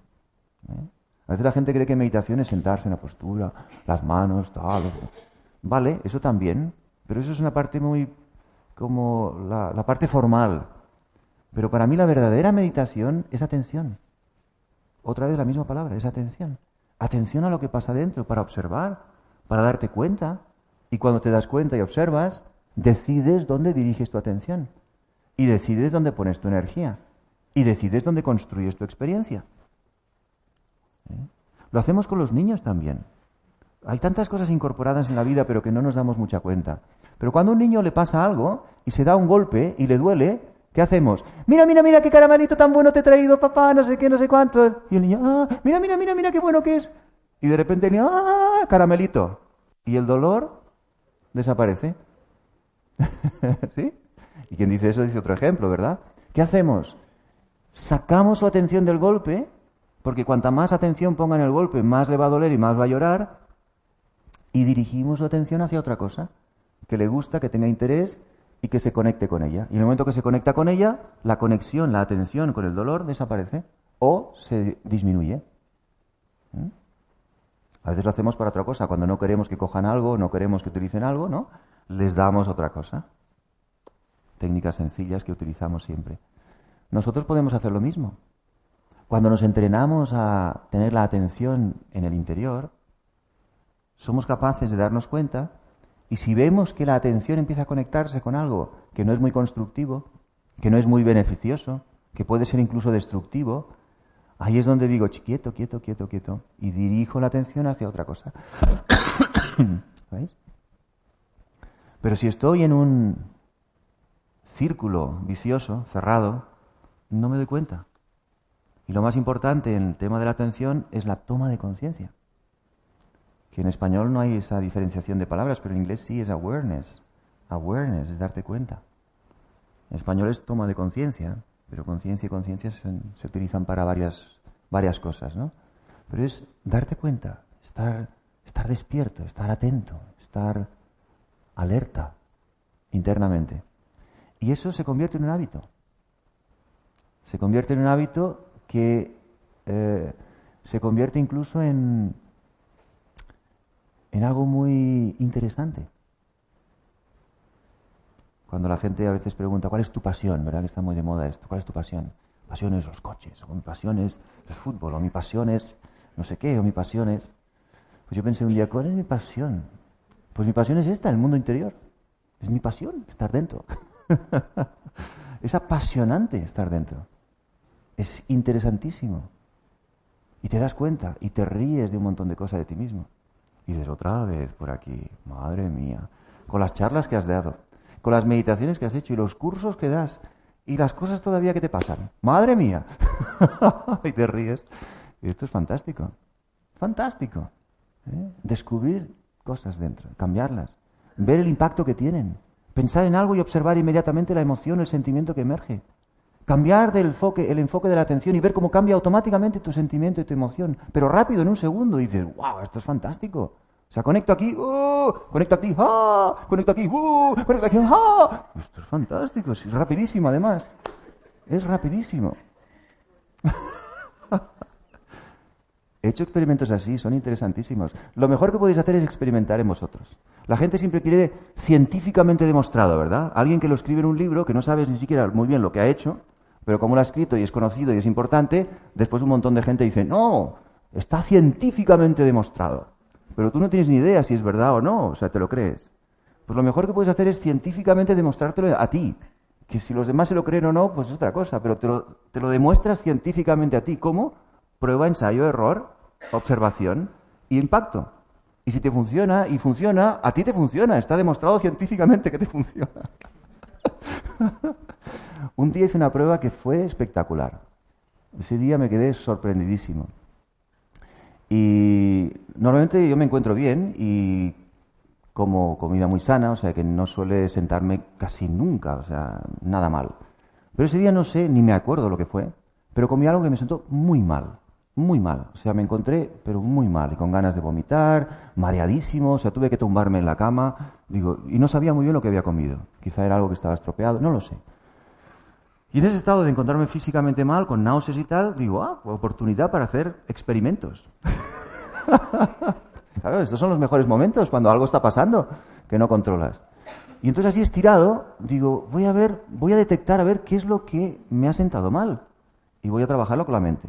¿eh? A veces la gente cree que meditación es sentarse en la postura, las manos, tal. Vale, eso también, pero eso es una parte muy como la, la parte formal. Pero para mí la verdadera meditación es atención. Otra vez la misma palabra, es atención. Atención a lo que pasa dentro, para observar, para darte cuenta. Y cuando te das cuenta y observas, decides dónde diriges tu atención. Y decides dónde pones tu energía. Y decides dónde construyes tu experiencia. ¿Eh? Lo hacemos con los niños también. Hay tantas cosas incorporadas en la vida pero que no nos damos mucha cuenta. Pero cuando a un niño le pasa algo y se da un golpe y le duele, ¿qué hacemos? Mira, mira, mira qué caramelito tan bueno te he traído, papá, no sé qué, no sé cuánto. Y el niño, ah, mira, mira, mira, mira qué bueno que es. Y de repente el niño, ah, caramelito. Y el dolor desaparece. ¿Sí? Y quien dice eso dice otro ejemplo, ¿verdad? ¿Qué hacemos? Sacamos su atención del golpe porque cuanta más atención ponga en el golpe, más le va a doler y más va a llorar. Y dirigimos su atención hacia otra cosa, que le gusta, que tenga interés y que se conecte con ella. Y en el momento que se conecta con ella, la conexión, la atención con el dolor desaparece o se disminuye. ¿Mm? A veces lo hacemos para otra cosa. Cuando no queremos que cojan algo, no queremos que utilicen algo, ¿no? Les damos otra cosa. Técnicas sencillas que utilizamos siempre. Nosotros podemos hacer lo mismo. Cuando nos entrenamos a tener la atención en el interior, somos capaces de darnos cuenta y si vemos que la atención empieza a conectarse con algo que no es muy constructivo, que no es muy beneficioso, que puede ser incluso destructivo, ahí es donde digo, quieto, quieto, quieto, quieto, y dirijo la atención hacia otra cosa. ¿Veis? Pero si estoy en un círculo vicioso, cerrado, no me doy cuenta. Y lo más importante en el tema de la atención es la toma de conciencia. Que en español no hay esa diferenciación de palabras, pero en inglés sí es awareness. Awareness es darte cuenta. En español es toma de conciencia, pero conciencia y conciencia se, utilizan para varias, varias cosas, ¿no? Pero es darte cuenta, estar, estar despierto, estar atento, estar alerta internamente. Y eso se convierte en un hábito. Se convierte en un hábito que eh, se convierte incluso en, en algo muy interesante. Cuando la gente a veces pregunta, ¿cuál es tu pasión? ¿Verdad que está muy de moda esto? ¿Cuál es tu pasión? Pasión es los coches, o mi pasión es el fútbol, o mi pasión es no sé qué, o mi pasión es... Pues yo pensé un día, ¿cuál es mi pasión? Pues mi pasión es esta, el mundo interior. Es mi pasión, estar dentro. es apasionante estar dentro. Es interesantísimo. Y te das cuenta y te ríes de un montón de cosas de ti mismo. Y dices otra vez por aquí, madre mía, con las charlas que has dado, con las meditaciones que has hecho y los cursos que das y las cosas todavía que te pasan. Madre mía. y te ríes. Esto es fantástico. Fantástico. ¿eh? Descubrir cosas dentro, cambiarlas, ver el impacto que tienen, pensar en algo y observar inmediatamente la emoción, el sentimiento que emerge. Cambiar del enfoque, el enfoque de la atención y ver cómo cambia automáticamente tu sentimiento y tu emoción, pero rápido, en un segundo, y dices, wow, esto es fantástico. O sea, conecto aquí, ¡oh! conecto aquí, ¡ah! conecto aquí, ¡oh! conecto aquí, ¡ah! Esto es fantástico, es rapidísimo además. Es rapidísimo. He hecho experimentos así, son interesantísimos. Lo mejor que podéis hacer es experimentar en vosotros. La gente siempre quiere científicamente demostrado, ¿verdad? Alguien que lo escribe en un libro, que no sabes ni siquiera muy bien lo que ha hecho, pero como lo ha escrito y es conocido y es importante, después un montón de gente dice, no, está científicamente demostrado. Pero tú no tienes ni idea si es verdad o no, o sea, te lo crees. Pues lo mejor que puedes hacer es científicamente demostrártelo a ti. Que si los demás se lo creen o no, pues es otra cosa, pero te lo, demuestras científicamente a ti. ¿Cómo? Prueba, ensayo, error, observación y impacto. Y si te funciona y funciona, a ti te funciona, está demostrado científicamente que te funciona. Un día hice una prueba que fue espectacular. Ese día me quedé sorprendidísimo. Y normalmente yo me encuentro bien y como comida muy sana, o sea que no suele sentarme casi nunca, o sea, nada mal. Pero ese día no sé, ni me acuerdo lo que fue, pero comí algo que me sentó muy mal, muy mal. O sea, me encontré, pero muy mal, y con ganas de vomitar, mareadísimo, o sea, tuve que tumbarme en la cama, digo, y no sabía muy bien lo que había comido. Quizá era algo que estaba estropeado, no lo sé. Y en ese estado de encontrarme físicamente mal, con náuseas y tal, digo, ah, oportunidad para hacer experimentos. claro, estos son los mejores momentos, cuando algo está pasando que no controlas. Y entonces así estirado, digo, voy a ver, voy a detectar a ver qué es lo que me ha sentado mal. Y voy a trabajarlo con la mente.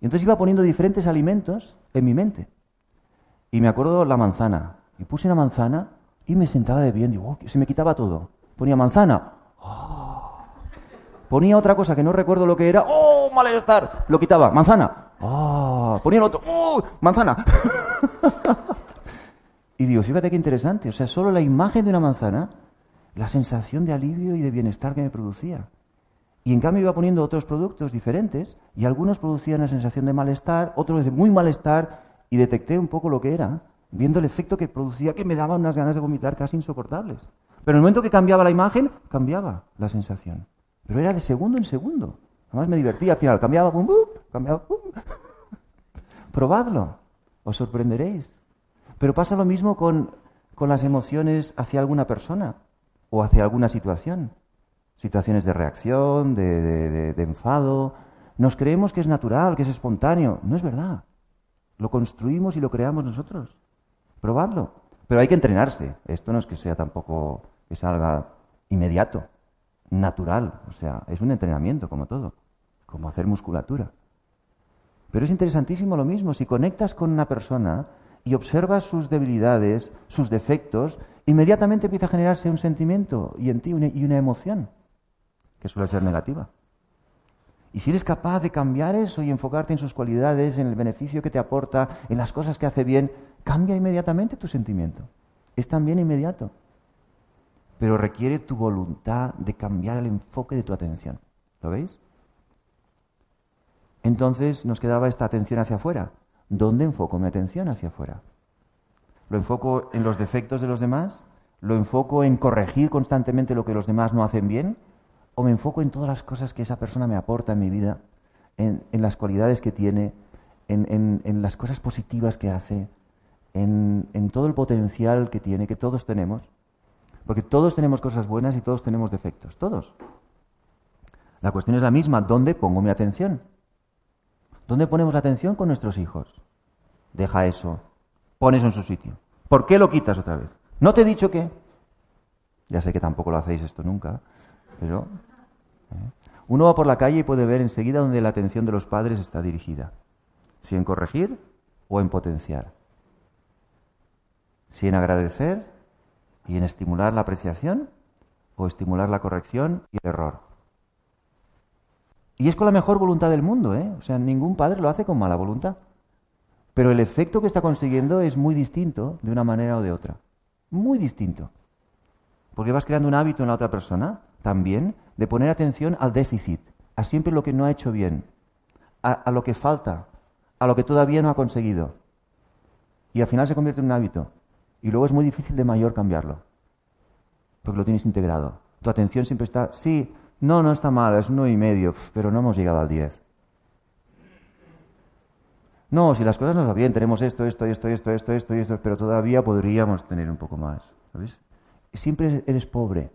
Y entonces iba poniendo diferentes alimentos en mi mente. Y me acuerdo la manzana. Y puse una manzana y me sentaba de bien. Digo, se me quitaba todo. Ponía manzana. ¡Oh! Ponía otra cosa que no recuerdo lo que era. ¡Oh, malestar! Lo quitaba. Manzana. ¡Oh! Ponía el otro. ¡Oh, manzana! y digo, fíjate qué interesante. O sea, solo la imagen de una manzana, la sensación de alivio y de bienestar que me producía. Y en cambio iba poniendo otros productos diferentes y algunos producían una sensación de malestar, otros de muy malestar y detecté un poco lo que era, viendo el efecto que producía que me daba unas ganas de vomitar casi insoportables. Pero en el momento que cambiaba la imagen, cambiaba la sensación. Pero era de segundo en segundo. Además me divertía al final. Cambiaba, pum, pum, cambiaba, pum. Probadlo. Os sorprenderéis. Pero pasa lo mismo con, con las emociones hacia alguna persona o hacia alguna situación. Situaciones de reacción, de, de enfado. Nos creemos que es natural, que es espontáneo. No es verdad. Lo construimos y lo creamos nosotros. Probadlo. Pero hay que entrenarse. Esto no es que sea tampoco que salga inmediato natural. O sea, es un entrenamiento como todo, como hacer musculatura. Pero es interesantísimo lo mismo, si conectas con una persona y observas sus debilidades, sus defectos, inmediatamente empieza a generarse un sentimiento y en ti una, y una emoción, que suele ser negativa. Y si eres capaz de cambiar eso y enfocarte en sus cualidades, en el beneficio que te aporta, en las cosas que hace bien, cambia inmediatamente tu sentimiento. Es también inmediato pero requiere tu voluntad de cambiar el enfoque de tu atención. ¿Lo veis? Entonces nos quedaba esta atención hacia afuera. ¿Dónde enfoco mi atención hacia afuera? ¿Lo enfoco en los defectos de los demás? ¿Lo enfoco en corregir constantemente lo que los demás no hacen bien? ¿O me enfoco en todas las cosas que esa persona me aporta en mi vida? En, las cualidades que tiene, en, en, las cosas positivas que hace, en todo el potencial que tiene, que todos tenemos? Porque todos tenemos cosas buenas y todos tenemos defectos, todos. La cuestión es la misma, ¿dónde pongo mi atención? ¿Dónde ponemos la atención con nuestros hijos? Deja eso, pon eso en su sitio. ¿Por qué lo quitas otra vez? ¿No te he dicho qué? Ya sé que tampoco lo hacéis esto nunca, pero... ¿eh? Uno va por la calle y puede ver enseguida donde la atención de los padres está dirigida. Si en corregir o en potenciar. Si en agradecer y en estimular la apreciación o estimular la corrección y el error. Y es con la mejor voluntad del mundo, ¿eh? O sea, ningún padre lo hace con mala voluntad. Pero el efecto que está consiguiendo es muy distinto de una manera o de otra. Muy distinto. Porque vas creando un hábito en la otra persona también de poner atención al déficit, a siempre lo que no ha hecho bien, a, a lo que falta, a lo que todavía no ha conseguido. Y al final se convierte en un hábito. Y luego es muy difícil de mayor cambiarlo. Porque lo tienes integrado. Tu atención siempre está, sí, no, no está mal, es uno y medio, pero no hemos llegado al diez. No, si las cosas nos van bien, tenemos esto, esto, esto, esto, esto, esto esto, pero todavía podríamos tener un poco más. ¿Sabes? Siempre eres pobre.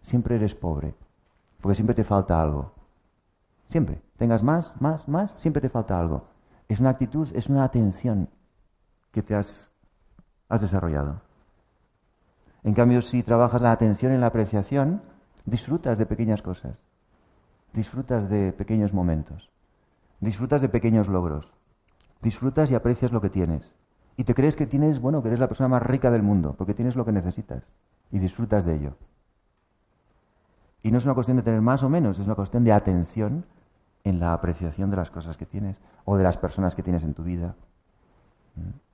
Siempre eres pobre. Porque siempre te falta algo. Siempre. Tengas más, más, más, siempre te falta algo. Es una actitud, es una atención que te has, has desarrollado. En cambio, si trabajas la atención en la apreciación, disfrutas de pequeñas cosas. Disfrutas de pequeños momentos. Disfrutas de pequeños logros. Disfrutas y aprecias lo que tienes. Y te crees que tienes, bueno, que eres la persona más rica del mundo, porque tienes lo que necesitas. Y disfrutas de ello. Y no es una cuestión de tener más o menos, es una cuestión de atención en la apreciación de las cosas que tienes o de las personas que tienes en tu vida. ¿Mm?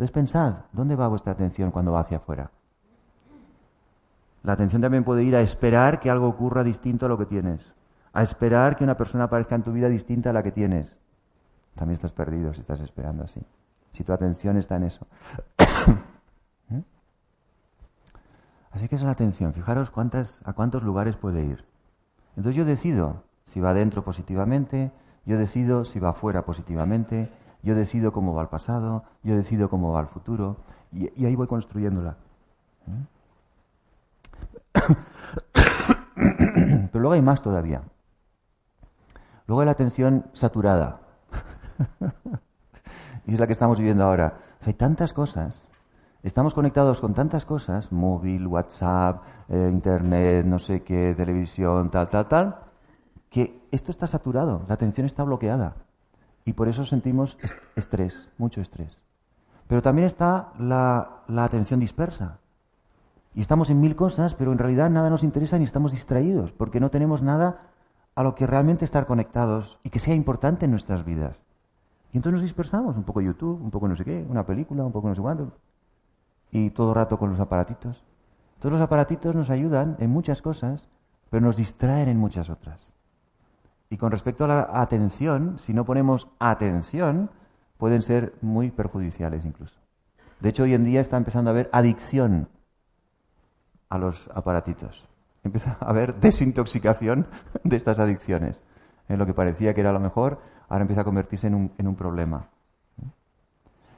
Entonces pensad, ¿dónde va vuestra atención cuando va hacia afuera? La atención también puede ir a esperar que algo ocurra distinto a lo que tienes, a esperar que una persona aparezca en tu vida distinta a la que tienes. También estás perdido si estás esperando así, si tu atención está en eso. ¿Mm? Así que es la atención, fijaros cuántas, a cuántos lugares puede ir. Entonces yo decido si va adentro positivamente, yo decido si va afuera positivamente, yo decido cómo va el pasado, yo decido cómo va el futuro, y, ahí voy construyéndola. ¿Mm? Pero luego hay más todavía. Luego hay la atención saturada. y es la que estamos viviendo ahora. hay tantas cosas. Estamos conectados con tantas cosas, móvil, WhatsApp, eh, internet, no sé qué, televisión, tal, tal, tal, que esto está saturado, la atención está bloqueada. Y por eso sentimos estrés, mucho estrés. Pero también está la, la atención dispersa. Y estamos en mil cosas, pero en realidad nada nos interesa ni estamos distraídos, porque no tenemos nada a lo que realmente estar conectados y que sea importante en nuestras vidas. Y entonces nos dispersamos, un poco YouTube, un poco no sé qué, una película, un poco no sé cuánto, y todo el rato con los aparatitos. Todos los aparatitos nos ayudan en muchas cosas, pero nos distraen en muchas otras. Y con respecto a la atención, si no ponemos atención, pueden ser muy perjudiciales incluso. De hecho, hoy en día está empezando a haber adicción a los aparatitos. Empieza a haber desintoxicación de estas adicciones. En lo que parecía que era lo mejor, ahora empieza a convertirse en un, en un problema.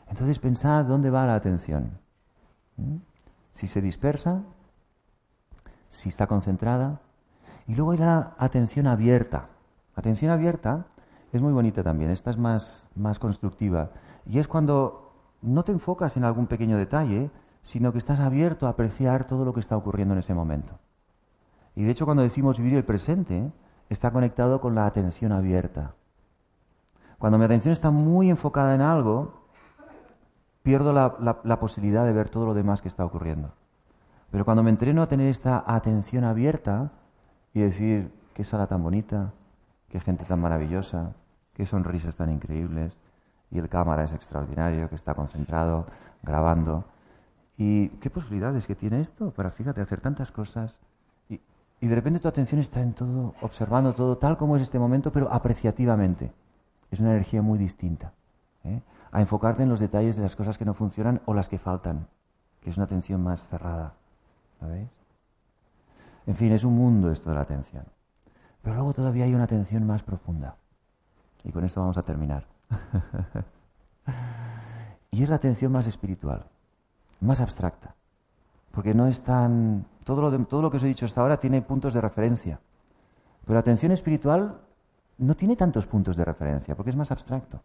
Entonces pensad dónde va la atención. Si se dispersa, si está concentrada. Y luego hay la atención abierta. Atención abierta es muy bonita también, esta es más, más constructiva. Y es cuando no te enfocas en algún pequeño detalle, sino que estás abierto a apreciar todo lo que está ocurriendo en ese momento. Y de hecho cuando decimos vivir el presente, está conectado con la atención abierta. Cuando mi atención está muy enfocada en algo, pierdo la, posibilidad de ver todo lo demás que está ocurriendo. Pero cuando me entreno a tener esta atención abierta y decir, qué sala tan bonita, qué gente tan maravillosa, qué sonrisas tan increíbles, y el cámara es extraordinario, que está concentrado, grabando, y qué posibilidades que tiene esto para, fíjate, hacer tantas cosas. Y, de repente tu atención está en todo, observando todo tal como es este momento, pero apreciativamente. Es una energía muy distinta. ¿eh? A enfocarte en los detalles de las cosas que no funcionan o las que faltan, que es una atención más cerrada. ¿Lo veis? En fin, es un mundo esto de la atención. Pero luego todavía hay una atención más profunda. Y con esto vamos a terminar. y es la atención más espiritual más abstracta. Porque no es tan... Todo lo, todo lo que os he dicho hasta ahora tiene puntos de referencia. Pero la atención espiritual no tiene tantos puntos de referencia, porque es más abstracto.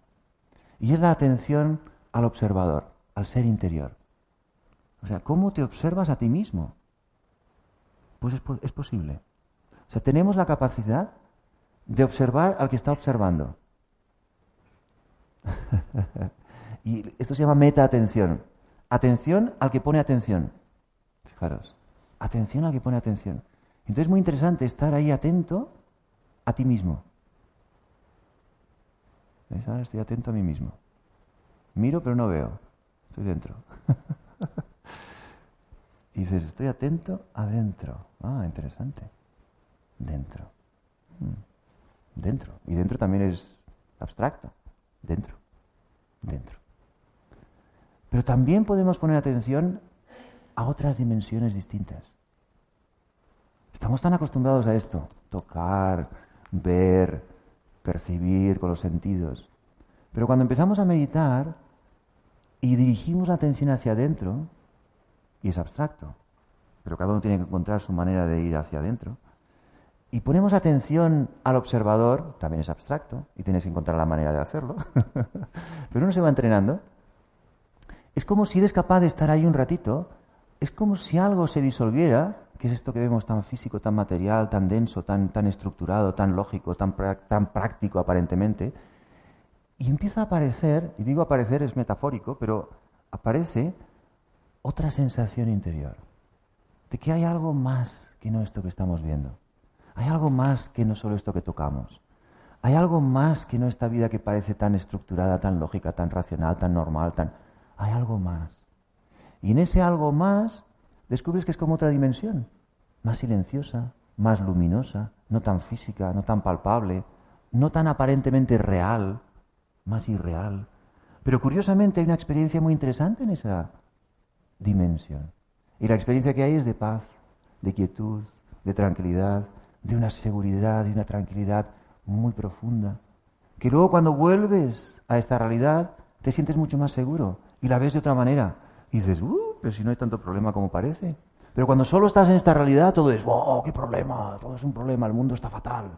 Y es la atención al observador, al ser interior. O sea, ¿cómo te observas a ti mismo? Pues es, es posible. O sea, tenemos la capacidad de observar al que está observando. y esto se llama meta-atención. Atención al que pone atención. Fijaros. Atención al que pone atención. Entonces es muy interesante estar ahí atento a ti mismo. Ahora estoy atento a mí mismo. Miro pero no veo. Estoy dentro. y dices, estoy atento adentro. Ah, interesante. Dentro. Hmm. Dentro. Y dentro también es abstracto. Dentro. Dentro. Pero también podemos poner atención a otras dimensiones distintas. Estamos tan acostumbrados a esto, tocar, ver, percibir con los sentidos. Pero cuando empezamos a meditar y dirigimos la atención hacia adentro, y es abstracto, pero cada uno tiene que encontrar su manera de ir hacia adentro, y ponemos atención al observador, también es abstracto, y tienes que encontrar la manera de hacerlo, pero uno se va entrenando, es como si eres capaz de estar ahí un ratito, es como si algo se disolviera, que es esto que vemos tan físico, tan material, tan denso, tan, tan estructurado, tan lógico, tan, tan práctico aparentemente, y empieza a aparecer, y digo aparecer es metafórico, pero aparece otra sensación interior, de que hay algo más que no esto que estamos viendo. Hay algo más que no solo esto que tocamos. Hay algo más que no esta vida que parece tan estructurada, tan lógica, tan racional, tan normal, tan... Hay algo más. Y en ese algo más descubres que es como otra dimensión, más silenciosa, más luminosa, no tan física, no tan palpable, no tan aparentemente real, más irreal. Pero curiosamente hay una experiencia muy interesante en esa dimensión. Y la experiencia que hay es de paz, de quietud, de tranquilidad, de una seguridad y una tranquilidad muy profunda, que luego cuando vuelves a esta realidad te sientes mucho más seguro y la ves de otra manera. Y dices, uh, pero si no hay tanto problema como parece. Pero cuando solo estás en esta realidad, todo es, oh, qué problema, todo es un problema, el mundo está fatal.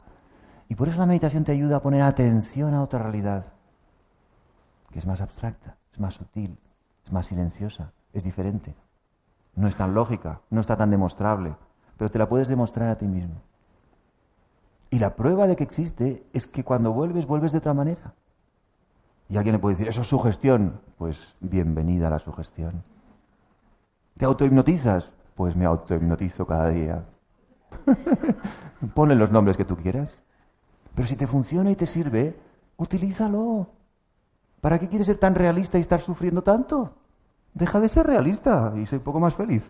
Y por eso la meditación te ayuda a poner atención a otra realidad, que es más abstracta, es más sutil, es más silenciosa, es diferente. No es tan lógica, no está tan demostrable, pero te la puedes demostrar a ti mismo. Y la prueba de que existe es que cuando vuelves, vuelves de otra manera. Y alguien le puede decir, eso es sugestión. Pues bienvenida a la sugestión. ¿Te autohipnotizas? Pues me autohipnotizo cada día. Ponle los nombres que tú quieras. Pero si te funciona y te sirve, utilízalo. ¿Para qué quieres ser tan realista y estar sufriendo tanto? Deja de ser realista y sé un poco más feliz.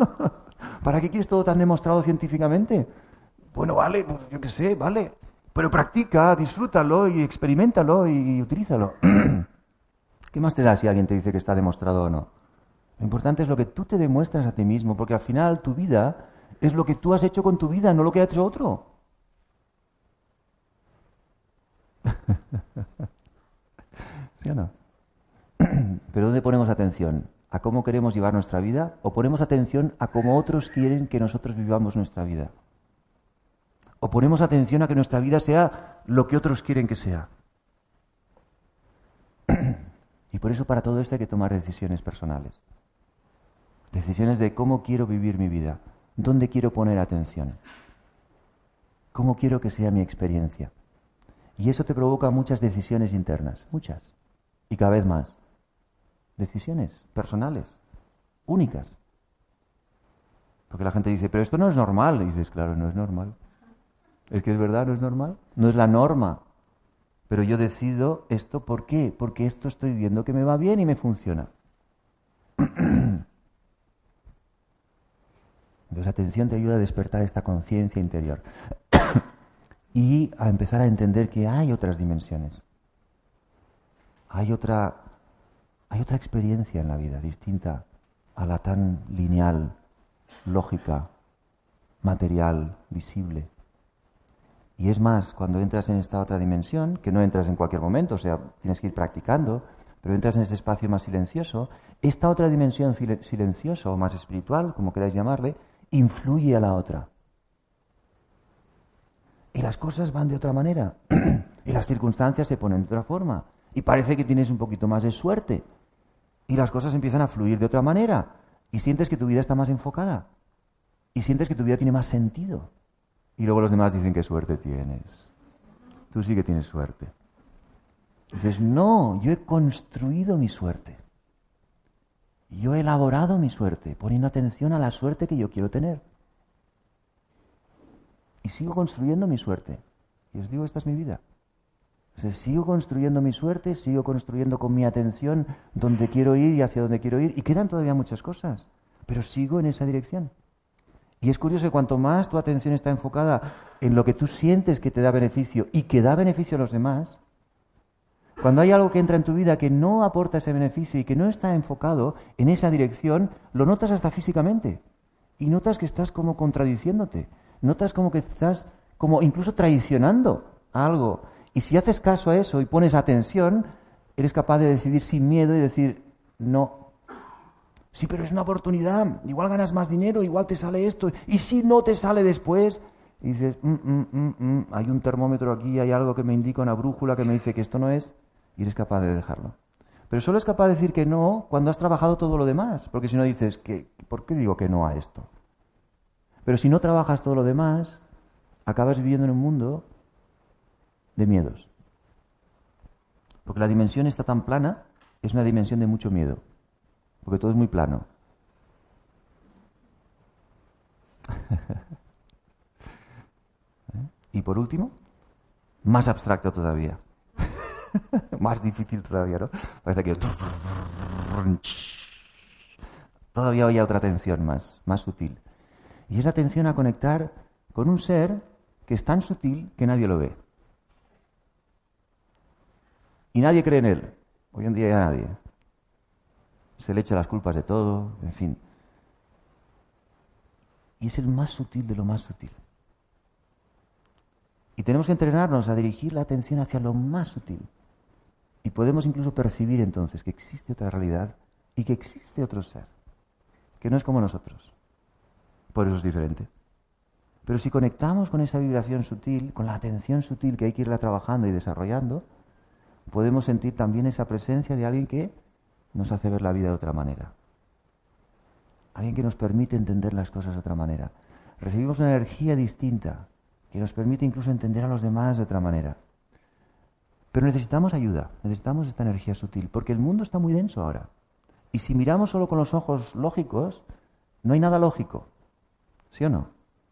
¿Para qué quieres todo tan demostrado científicamente? Bueno, vale, pues yo qué sé, vale. Pero practica, disfrútalo y experimentalo y, utilízalo. ¿Qué más te da si alguien te dice que está demostrado o no? Lo importante es lo que tú te demuestras a ti mismo, porque al final tu vida es lo que tú has hecho con tu vida, no lo que ha hecho otro. ¿Sí o no? Pero ¿dónde ponemos atención? ¿A cómo queremos llevar nuestra vida? ¿O ponemos atención a cómo otros quieren que nosotros vivamos nuestra vida? O ponemos atención a que nuestra vida sea lo que otros quieren que sea. y por eso para todo esto hay que tomar decisiones personales. Decisiones de cómo quiero vivir mi vida, dónde quiero poner atención, cómo quiero que sea mi experiencia. Y eso te provoca muchas decisiones internas, muchas, y cada vez más. Decisiones personales, únicas. Porque la gente dice, pero esto no es normal. Y dices, claro, no es normal. Es que es verdad, no es normal. No es la norma. Pero yo decido esto, ¿por qué? Porque esto estoy viendo que me va bien y me funciona. Entonces, atención te ayuda a despertar esta conciencia interior y a empezar a entender que hay otras dimensiones. Hay otra, hay otra experiencia en la vida distinta a la tan lineal, lógica, material, visible. Y es más, cuando entras en esta otra dimensión, que no entras en cualquier momento, o sea, tienes que ir practicando, pero entras en ese espacio más silencioso, esta otra dimensión silenciosa o más espiritual, como queráis llamarle, influye a la otra. Y las cosas van de otra manera, y las circunstancias se ponen de otra forma, y parece que tienes un poquito más de suerte. y las cosas empiezan a fluir de otra manera y sientes que tu vida está más enfocada y sientes que tu vida tiene más sentido. Y luego los demás dicen qué suerte tienes. Tú sí que tienes suerte. Dices, no, yo he construido mi suerte. Yo he elaborado mi suerte, poniendo atención a la suerte que yo quiero tener. Y sigo construyendo mi suerte. Y os digo, esta es mi vida. sigo construyendo mi suerte, sigo construyendo con mi atención donde quiero ir y hacia dónde quiero ir. Y quedan todavía muchas cosas, pero sigo en esa dirección. Y es curioso que cuanto más tu atención está enfocada en lo que tú sientes que te da beneficio y que da beneficio a los demás, cuando hay algo que entra en tu vida que no aporta ese beneficio y que no está enfocado en esa dirección, lo notas hasta físicamente. Y notas que estás como contradiciéndote. Notas como que estás como incluso traicionando algo. Y si haces caso a eso y pones atención, eres capaz de decidir sin miedo y decir, no, Sí, pero es una oportunidad. Igual ganas más dinero, igual te sale esto. Y si no te sale después, y dices, mm, mm, mm, hay un termómetro aquí, hay algo que me indica, una brújula que me dice que esto no es, y eres capaz de dejarlo. Pero solo es capaz de decir que no cuando has trabajado todo lo demás, porque si no dices, que, ¿por qué digo que no a esto? Pero si no trabajas todo lo demás, acabas viviendo en un mundo de miedos. Porque la dimensión está tan plana, es una dimensión de mucho miedo porque todo es muy plano. ¿Eh? Y por último, más abstracto todavía. más difícil todavía, ¿no? Parece que todavía hay otra tensión más, más sutil. Y es la tensión a conectar con un ser que es tan sutil que nadie lo ve. Y nadie cree en él. Hoy en día ya nadie se le echa las culpas de todo, en fin. Y es el más sutil de lo más sutil. Y tenemos que entrenarnos a dirigir la atención hacia lo más sutil. Y podemos incluso percibir entonces que existe otra realidad y que existe otro ser, que no es como nosotros. Por eso es diferente. Pero si conectamos con esa vibración sutil, con la atención sutil que hay que irla trabajando y desarrollando, podemos sentir también esa presencia de alguien que nos hace ver la vida de otra manera. Alguien que nos permite entender las cosas de otra manera. Recibimos una energía distinta que nos permite incluso entender a los demás de otra manera. Pero necesitamos ayuda, necesitamos esta energía sutil, porque el mundo está muy denso ahora. Y si miramos solo con los ojos lógicos, no hay nada lógico. ¿Sí o no?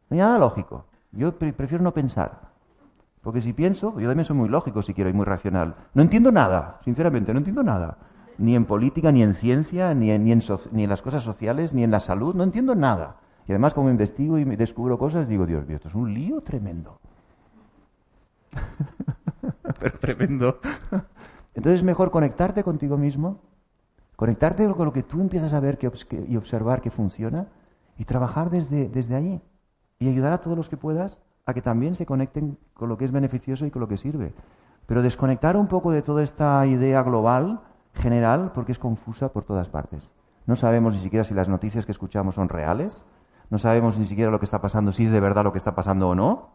No hay nada lógico. Yo prefiero no pensar. Porque si pienso, yo también soy muy lógico si quiero y muy racional. No entiendo nada, sinceramente, no entiendo nada ni en política, ni en ciencia, ni en, ni, en las cosas sociales, ni en la salud, no entiendo nada. Y además, como investigo y descubro cosas, digo, Dios mío, esto es un lío tremendo. Pero tremendo. Entonces es mejor conectarte contigo mismo, conectarte con lo que tú empiezas a ver y observar que funciona y trabajar desde, desde allí. Y ayudar a todos los que puedas a que también se conecten con lo que es beneficioso y con lo que sirve. Pero desconectar un poco de toda esta idea global general porque es confusa por todas partes. No sabemos ni siquiera si las noticias que escuchamos son reales, no sabemos ni siquiera lo que está pasando, si es de verdad lo que está pasando o no.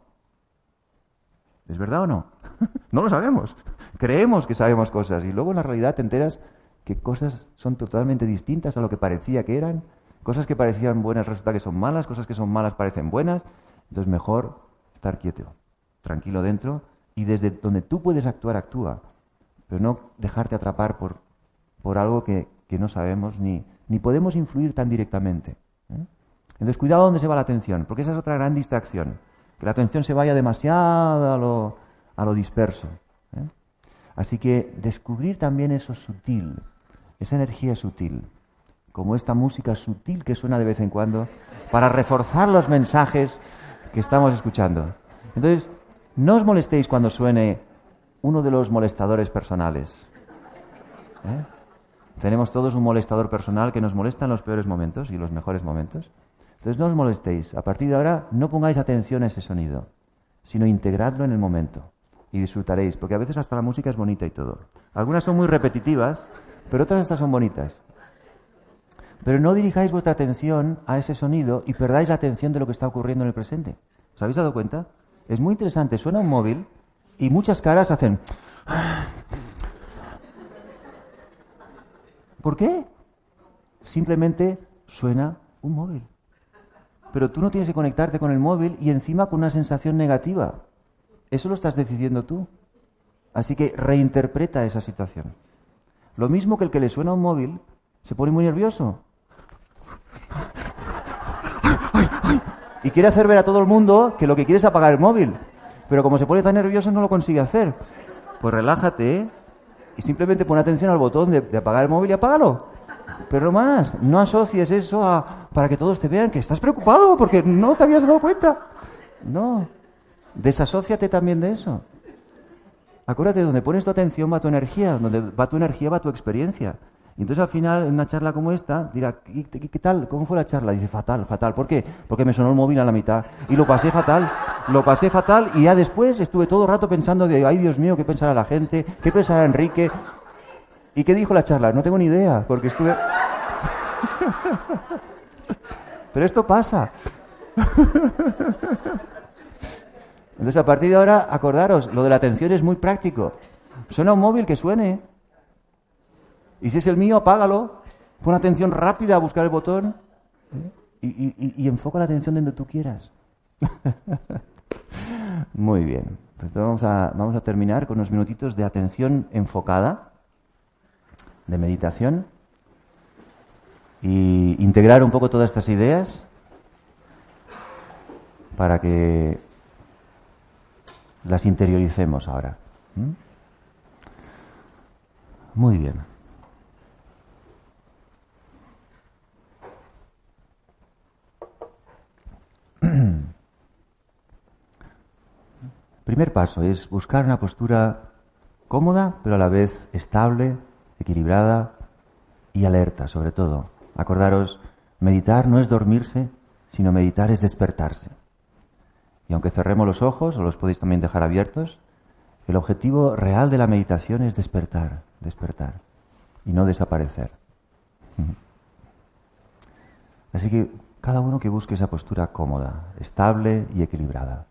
¿Es verdad o no? no lo sabemos. Creemos que sabemos cosas y luego en la realidad te enteras que cosas son totalmente distintas a lo que parecía que eran. Cosas que parecían buenas resulta que son malas, cosas que son malas parecen buenas. Entonces mejor estar quieto, tranquilo dentro y desde donde tú puedes actuar, actúa. Pero no dejarte atrapar por por algo que, no sabemos ni, ni, podemos influir tan directamente. ¿eh? Entonces, cuidado donde se va la atención, porque esa es otra gran distracción, que la atención se vaya demasiado a lo, a lo disperso. ¿eh? Así que descubrir también eso sutil, esa energía sutil, como esta música sutil que suena de vez en cuando, para reforzar los mensajes que estamos escuchando. Entonces, no os molestéis cuando suene uno de los molestadores personales. ¿eh? Tenemos todos un molestador personal que nos molesta en los peores momentos y los mejores momentos. Entonces no os molestéis. A partir de ahora no pongáis atención a ese sonido, sino integradlo en el momento y disfrutaréis, porque a veces hasta la música es bonita y todo. Algunas son muy repetitivas, pero otras estas son bonitas. Pero no dirijáis vuestra atención a ese sonido y perdáis la atención de lo que está ocurriendo en el presente. ¿Os habéis dado cuenta? Es muy interesante. Suena un móvil y muchas caras hacen... ¿Por qué? simplemente suena un móvil. Pero tú no tienes que conectarte con el móvil y encima con una sensación negativa. Eso lo estás decidiendo tú. Así que reinterpreta esa situación. Lo mismo que el que le suena un móvil se pone muy nervioso. Y quiere hacer ver a todo el mundo que lo que quiere es apagar el móvil. Pero como se pone tan nervioso no lo consigue hacer. Pues relájate y simplemente pon atención al botón de, apagar el móvil y apágalo. Pero más, no asocies eso a, para que todos te vean que estás preocupado porque no te habías dado cuenta. No, desasóciate también de eso. Acuérdate, donde pones tu atención va tu energía, donde va tu energía va tu experiencia. Y entonces al final, en una charla como esta, dirá, ¿qué, tal? ¿Cómo fue la charla? dice, fatal, fatal. ¿Por qué? Porque me sonó el móvil a la mitad. Y lo pasé fatal. Lo pasé fatal y ya después estuve todo el rato pensando de, ay Dios mío, ¿qué pensará la gente? ¿Qué pensará Enrique? ¿Y qué dijo la charla? No tengo ni idea, porque estuve... Pero esto pasa. Entonces, a partir de ahora, acordaros, lo de la atención es muy práctico. Suena un móvil que suene. Y si es el mío, apágalo. Pon atención rápida a buscar el botón. Y, enfoca la atención donde tú quieras. muy bien. Pues vamos a, terminar con unos minutitos de atención enfocada, de meditación y integrar un poco todas estas ideas para que las interioricemos ahora. ¿Mm? Muy bien. Primer paso es buscar una postura cómoda, pero a la vez estable, equilibrada y alerta, sobre todo. Acordaros, meditar no es dormirse, sino meditar es despertarse. Y aunque cerremos los ojos, o los podéis también dejar abiertos, el objetivo real de la meditación es despertar, despertar, y no desaparecer. Así que cada uno que busque esa postura cómoda, estable y equilibrada.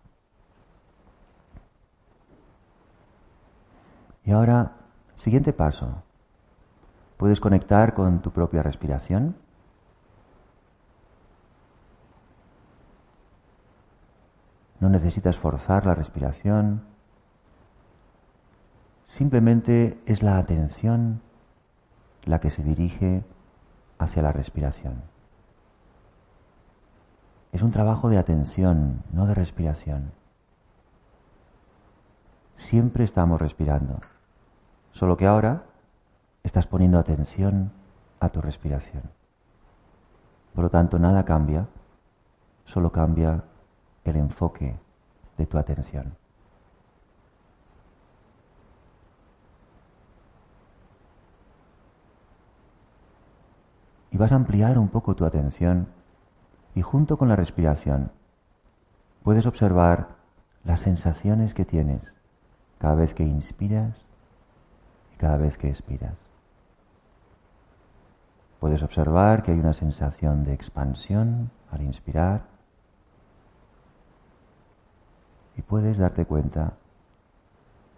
Y ahora, siguiente paso. Puedes conectar con tu propia respiración. No necesitas forzar la respiración. Simplemente es la atención la que se dirige hacia la respiración. Es un trabajo de atención, no de respiración. Siempre estamos respirando, solo que ahora estás poniendo atención a tu respiración. Por lo tanto, nada cambia, solo cambia el enfoque de tu atención. Y vas a ampliar un poco tu atención y junto con la respiración puedes observar las sensaciones que tienes cada vez que inspiras y cada vez que expiras. Puedes observar que hay una sensación de expansión al inspirar y puedes darte cuenta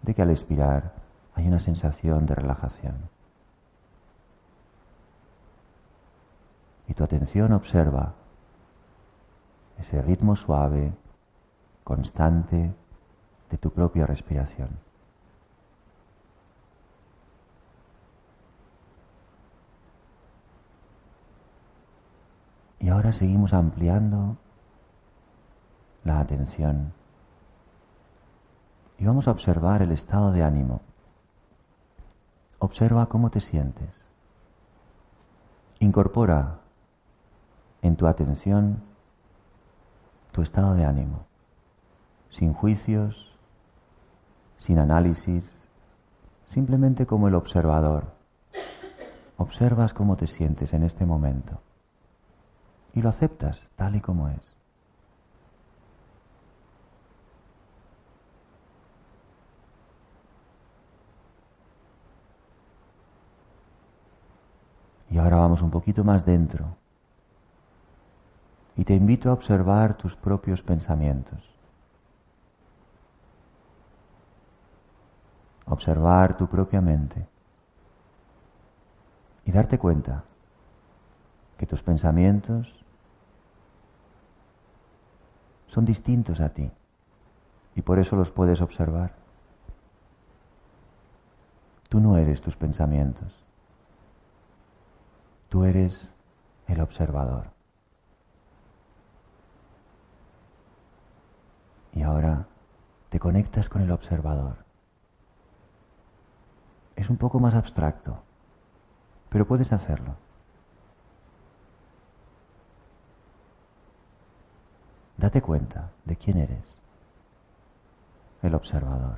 de que al expirar hay una sensación de relajación. Y tu atención observa ese ritmo suave, constante de tu propia respiración. Y ahora seguimos ampliando la atención y vamos a observar el estado de ánimo. Observa cómo te sientes. Incorpora en tu atención tu estado de ánimo, sin juicios, sin análisis, simplemente como el observador. Observas cómo te sientes en este momento y lo aceptas tal y como es. Y ahora vamos un poquito más dentro. Y te invito a observar tus propios pensamientos. Observar tu propia mente. Y darte cuenta que tus pensamientos son distintos a ti y por eso los puedes observar. Tú no eres tus pensamientos, tú eres el observador. Y ahora te conectas con el observador. Es un poco más abstracto, pero puedes hacerlo. Date cuenta de quién eres, el observador.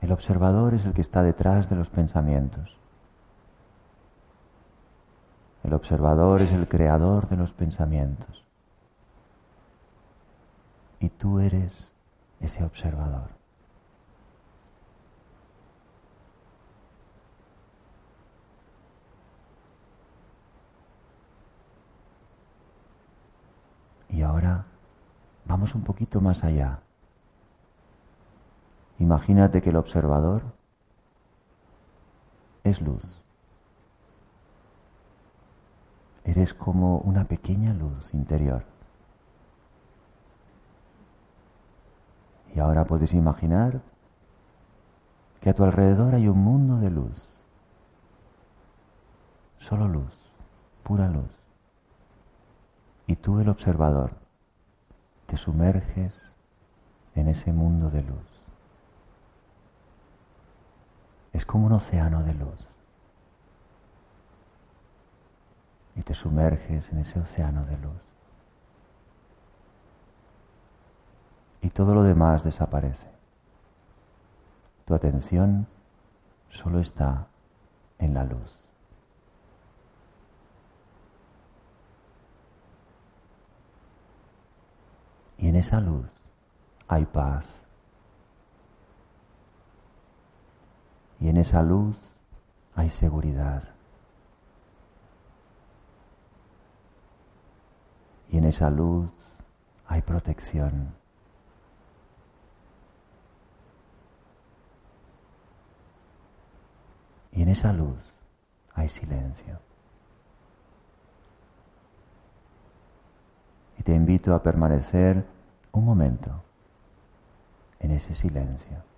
El observador es el que está detrás de los pensamientos. El observador es el creador de los pensamientos. Y tú eres ese observador. Y ahora vamos un poquito más allá. Imagínate que el observador es luz. Eres como una pequeña luz interior. Y ahora puedes imaginar que a tu alrededor hay un mundo de luz. Solo luz, pura luz. Y tú, el observador, te sumerges en ese mundo de luz. Es como un océano de luz. Y te sumerges en ese océano de luz. Y todo lo demás desaparece. Tu atención solo está en la luz. Y en esa luz hay paz. Y en esa luz hay seguridad. Y en esa luz hay protección. Y en esa luz hay silencio. Y te invito a permanecer un momento en ese silencio.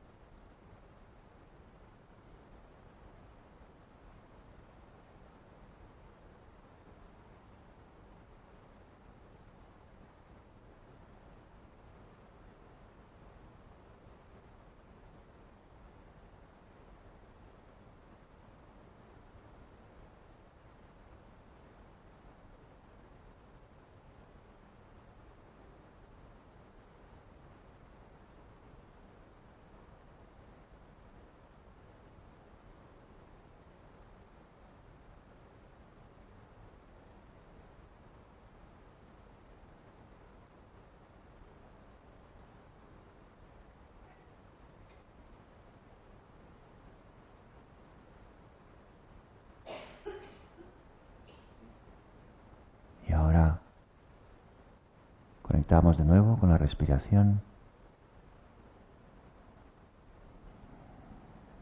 Conectamos de nuevo con la respiración.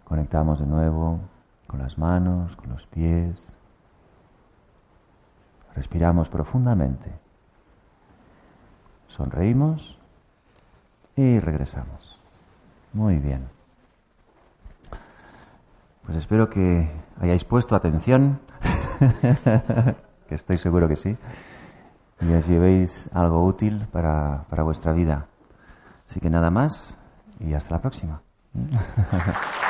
Conectamos de nuevo con las manos, con los pies. Respiramos profundamente. Sonreímos y regresamos. Muy bien. Pues espero que hayáis puesto atención, que estoy seguro que sí y os llevéis algo útil para, para vuestra vida. Así que nada más y hasta la próxima.